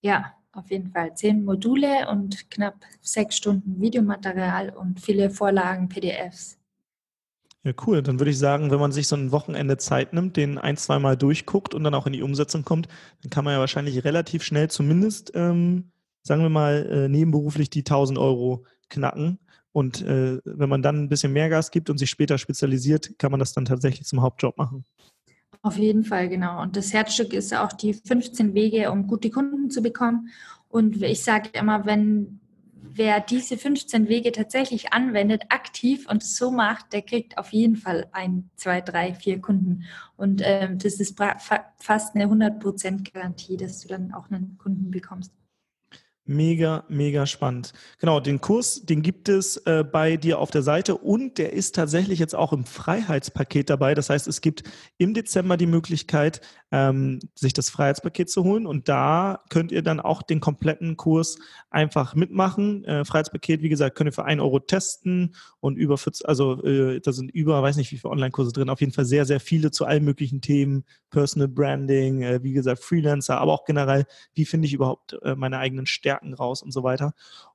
Ja, auf jeden Fall. Zehn Module und knapp sechs Stunden Videomaterial und viele Vorlagen, PDFs. Ja, cool. Dann würde ich sagen, wenn man sich so ein Wochenende Zeit nimmt, den ein, zweimal durchguckt und dann auch in die Umsetzung kommt, dann kann man ja wahrscheinlich relativ schnell zumindest, ähm, sagen wir mal, äh, nebenberuflich die 1000 Euro knacken. Und äh, wenn man dann ein bisschen mehr Gas gibt und sich später spezialisiert, kann man das dann tatsächlich zum Hauptjob machen. Auf jeden Fall, genau. Und das Herzstück ist auch die 15 Wege, um gute Kunden zu bekommen. Und ich sage immer, wenn wer diese 15 Wege tatsächlich anwendet, aktiv und so macht, der kriegt auf jeden Fall ein, zwei, drei, vier Kunden. Und ähm, das ist fast eine 100% Garantie, dass du dann auch einen Kunden bekommst. Mega, mega spannend. Genau, den Kurs, den gibt es äh, bei dir auf der Seite und der ist tatsächlich jetzt auch im Freiheitspaket dabei. Das heißt, es gibt im Dezember die Möglichkeit, ähm, sich das Freiheitspaket zu holen und da könnt ihr dann auch den kompletten Kurs einfach mitmachen. Äh, Freiheitspaket, wie gesagt, könnt ihr für ein Euro testen und über 40, also äh, da sind über, weiß nicht wie viele Online-Kurse drin, auf jeden Fall sehr, sehr viele zu allen möglichen Themen, Personal Branding, äh, wie gesagt, Freelancer, aber auch generell, wie finde ich überhaupt äh, meine eigenen Stärken Stärken raus und so weiter.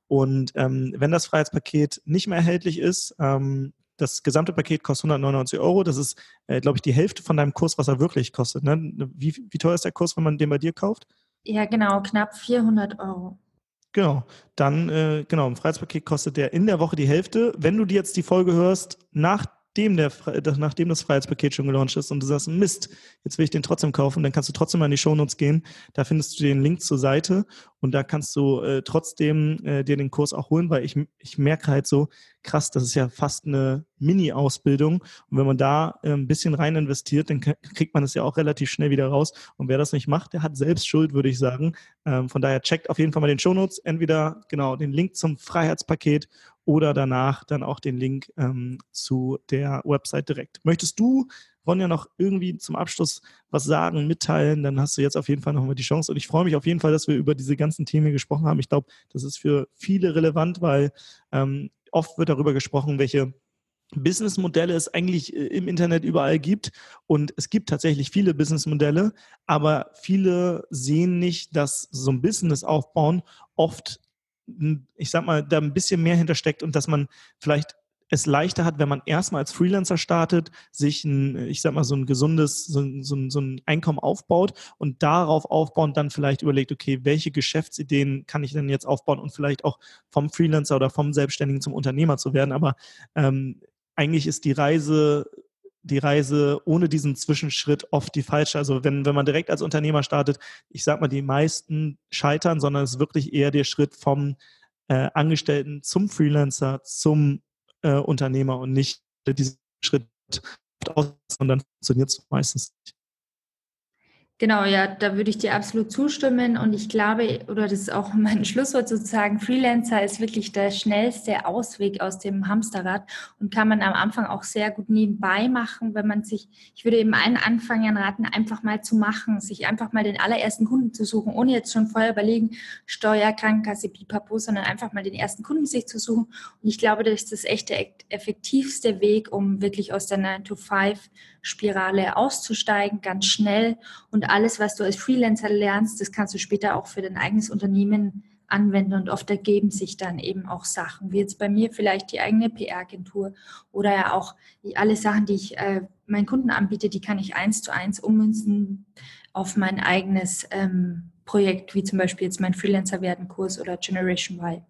Und ähm, wenn das Freiheitspaket nicht mehr erhältlich ist, ähm, das gesamte Paket kostet 199 Euro. Das ist, äh, glaube ich, die Hälfte von deinem Kurs, was er wirklich kostet. Ne? Wie, wie teuer ist der Kurs, wenn man den bei dir kauft? Ja, genau, knapp 400 Euro. Genau, dann, äh, genau, im Freiheitspaket kostet der in der Woche die Hälfte. Wenn du dir jetzt die Folge hörst, nach nachdem, der, nachdem das Freiheitspaket schon gelauncht ist und du sagst, Mist, jetzt will ich den trotzdem kaufen, dann kannst du trotzdem mal in die Shownotes gehen. Da findest du den Link zur Seite und da kannst du äh, trotzdem äh, dir den Kurs auch holen, weil ich, ich merke halt so, krass, das ist ja fast eine Mini-Ausbildung. Und wenn man da äh, ein bisschen rein investiert, dann kriegt man es ja auch relativ schnell wieder raus. Und wer das nicht macht, der hat selbst Schuld, würde ich sagen. Ähm, von daher checkt auf jeden Fall mal den Shownotes. Entweder genau den Link zum Freiheitspaket oder danach dann auch den Link ähm, zu der Website direkt. Möchtest du, Ronja, noch irgendwie zum Abschluss was sagen, mitteilen? Dann hast du jetzt auf jeden Fall nochmal die Chance. Und ich freue mich auf jeden Fall, dass wir über diese ganzen Themen gesprochen haben. Ich glaube, das ist für viele relevant, weil ähm, oft wird darüber gesprochen, welche Businessmodelle es eigentlich äh, im Internet überall gibt. Und es gibt tatsächlich viele Businessmodelle, aber viele sehen nicht, dass so ein Business aufbauen oft ich sag mal, da ein bisschen mehr hintersteckt und dass man vielleicht es leichter hat, wenn man erstmal als Freelancer startet, sich ein, ich sag mal, so ein gesundes, so, so, so ein Einkommen aufbaut und darauf aufbauen, dann vielleicht überlegt, okay, welche Geschäftsideen kann ich denn jetzt aufbauen und vielleicht auch vom Freelancer oder vom Selbstständigen zum Unternehmer zu werden. Aber ähm, eigentlich ist die Reise die Reise ohne diesen Zwischenschritt oft die falsche. Also wenn, wenn man direkt als Unternehmer startet, ich sag mal, die meisten scheitern, sondern es ist wirklich eher der Schritt vom äh, Angestellten zum Freelancer, zum äh, Unternehmer und nicht diesen Schritt aus, und funktioniert es meistens nicht. Genau, ja, da würde ich dir absolut zustimmen. Und ich glaube, oder das ist auch (laughs) mein Schlusswort sozusagen, Freelancer ist wirklich der schnellste Ausweg aus dem Hamsterrad und kann man am Anfang auch sehr gut nebenbei machen, wenn man sich, ich würde eben allen Anfangern raten, einfach mal zu machen, sich einfach mal den allerersten Kunden zu suchen, ohne jetzt schon vorher überlegen, Steuer, Krankenkasse, Pipapo, sondern einfach mal den ersten Kunden sich zu suchen. Und ich glaube, das ist das echte, effektivste Weg, um wirklich aus der 9-to-5-Spirale auszusteigen, ganz schnell und alles, was du als Freelancer lernst, das kannst du später auch für dein eigenes Unternehmen anwenden und oft ergeben sich dann eben auch Sachen, wie jetzt bei mir vielleicht die eigene PR-Agentur oder ja auch alle Sachen, die ich äh, meinen Kunden anbiete, die kann ich eins zu eins ummünzen auf mein eigenes ähm, Projekt, wie zum Beispiel jetzt mein Freelancer-Werden-Kurs oder Generation Y.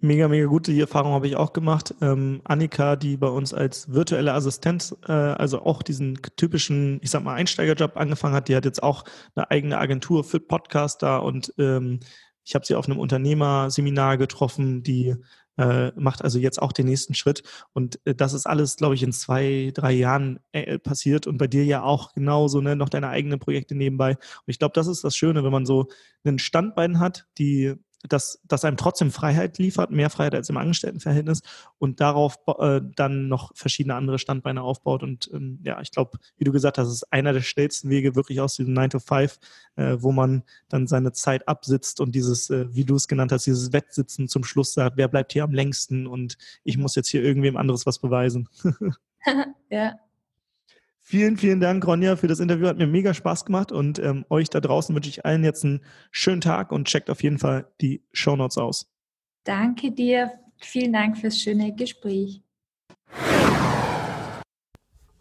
Mega, mega gute Erfahrung habe ich auch gemacht. Ähm, Annika, die bei uns als virtuelle Assistent, äh, also auch diesen typischen, ich sag mal, Einsteigerjob angefangen hat, die hat jetzt auch eine eigene Agentur für Podcaster und ähm, ich habe sie auf einem Unternehmerseminar getroffen, die äh, macht also jetzt auch den nächsten Schritt. Und äh, das ist alles, glaube ich, in zwei, drei Jahren äh, passiert und bei dir ja auch genauso, ne, noch deine eigenen Projekte nebenbei. Und ich glaube, das ist das Schöne, wenn man so einen Standbein hat, die das, das einem trotzdem Freiheit liefert, mehr Freiheit als im Angestelltenverhältnis und darauf äh, dann noch verschiedene andere Standbeine aufbaut. Und ähm, ja, ich glaube, wie du gesagt hast, ist einer der schnellsten Wege wirklich aus diesem 9 to 5, äh, wo man dann seine Zeit absitzt und dieses, äh, wie du es genannt hast, dieses Wettsitzen zum Schluss sagt, wer bleibt hier am längsten und ich muss jetzt hier irgendwem anderes was beweisen. (laughs) ja. Vielen, vielen Dank, Ronja, für das Interview. Hat mir mega Spaß gemacht und ähm, euch da draußen wünsche ich allen jetzt einen schönen Tag und checkt auf jeden Fall die Shownotes aus. Danke dir. Vielen Dank fürs schöne Gespräch.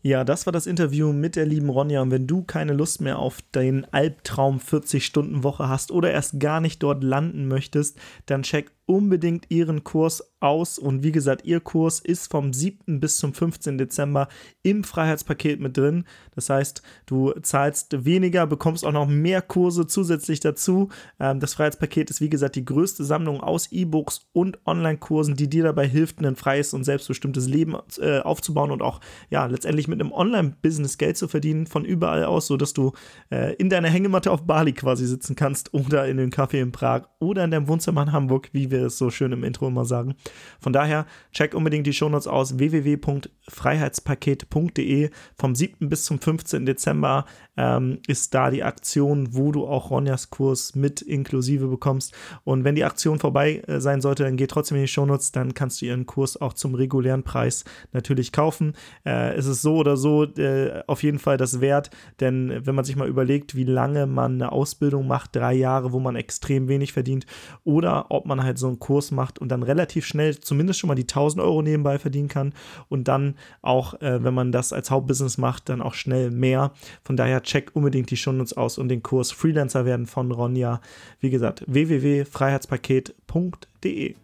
Ja, das war das Interview mit der lieben Ronja. Und wenn du keine Lust mehr auf den Albtraum 40-Stunden-Woche hast oder erst gar nicht dort landen möchtest, dann check unbedingt ihren Kurs aus. Und wie gesagt, ihr Kurs ist vom 7. bis zum 15. Dezember im Freiheitspaket mit drin. Das heißt, du zahlst weniger, bekommst auch noch mehr Kurse zusätzlich dazu. Ähm, das Freiheitspaket ist, wie gesagt, die größte Sammlung aus E-Books und Online-Kursen, die dir dabei hilft, ein freies und selbstbestimmtes Leben äh, aufzubauen und auch ja, letztendlich wirklich mit einem Online-Business Geld zu verdienen, von überall aus, sodass du äh, in deiner Hängematte auf Bali quasi sitzen kannst oder in dem Café in Prag oder in deinem Wohnzimmer in Hamburg, wie wir es so schön im Intro immer sagen. Von daher, check unbedingt die Shownotes aus www.freiheitspaket.de. Vom 7. bis zum 15. Dezember ähm, ist da die Aktion, wo du auch Ronjas Kurs mit inklusive bekommst. Und wenn die Aktion vorbei äh, sein sollte, dann geh trotzdem in die Shownotes, dann kannst du ihren Kurs auch zum regulären Preis natürlich kaufen. Äh, es ist oder so äh, auf jeden Fall das wert, denn wenn man sich mal überlegt, wie lange man eine Ausbildung macht, drei Jahre, wo man extrem wenig verdient, oder ob man halt so einen Kurs macht und dann relativ schnell zumindest schon mal die 1000 Euro nebenbei verdienen kann und dann auch, äh, wenn man das als Hauptbusiness macht, dann auch schnell mehr. Von daher check unbedingt die Shownotes aus und den Kurs Freelancer werden von Ronja. Wie gesagt, www.freiheitspaket.de.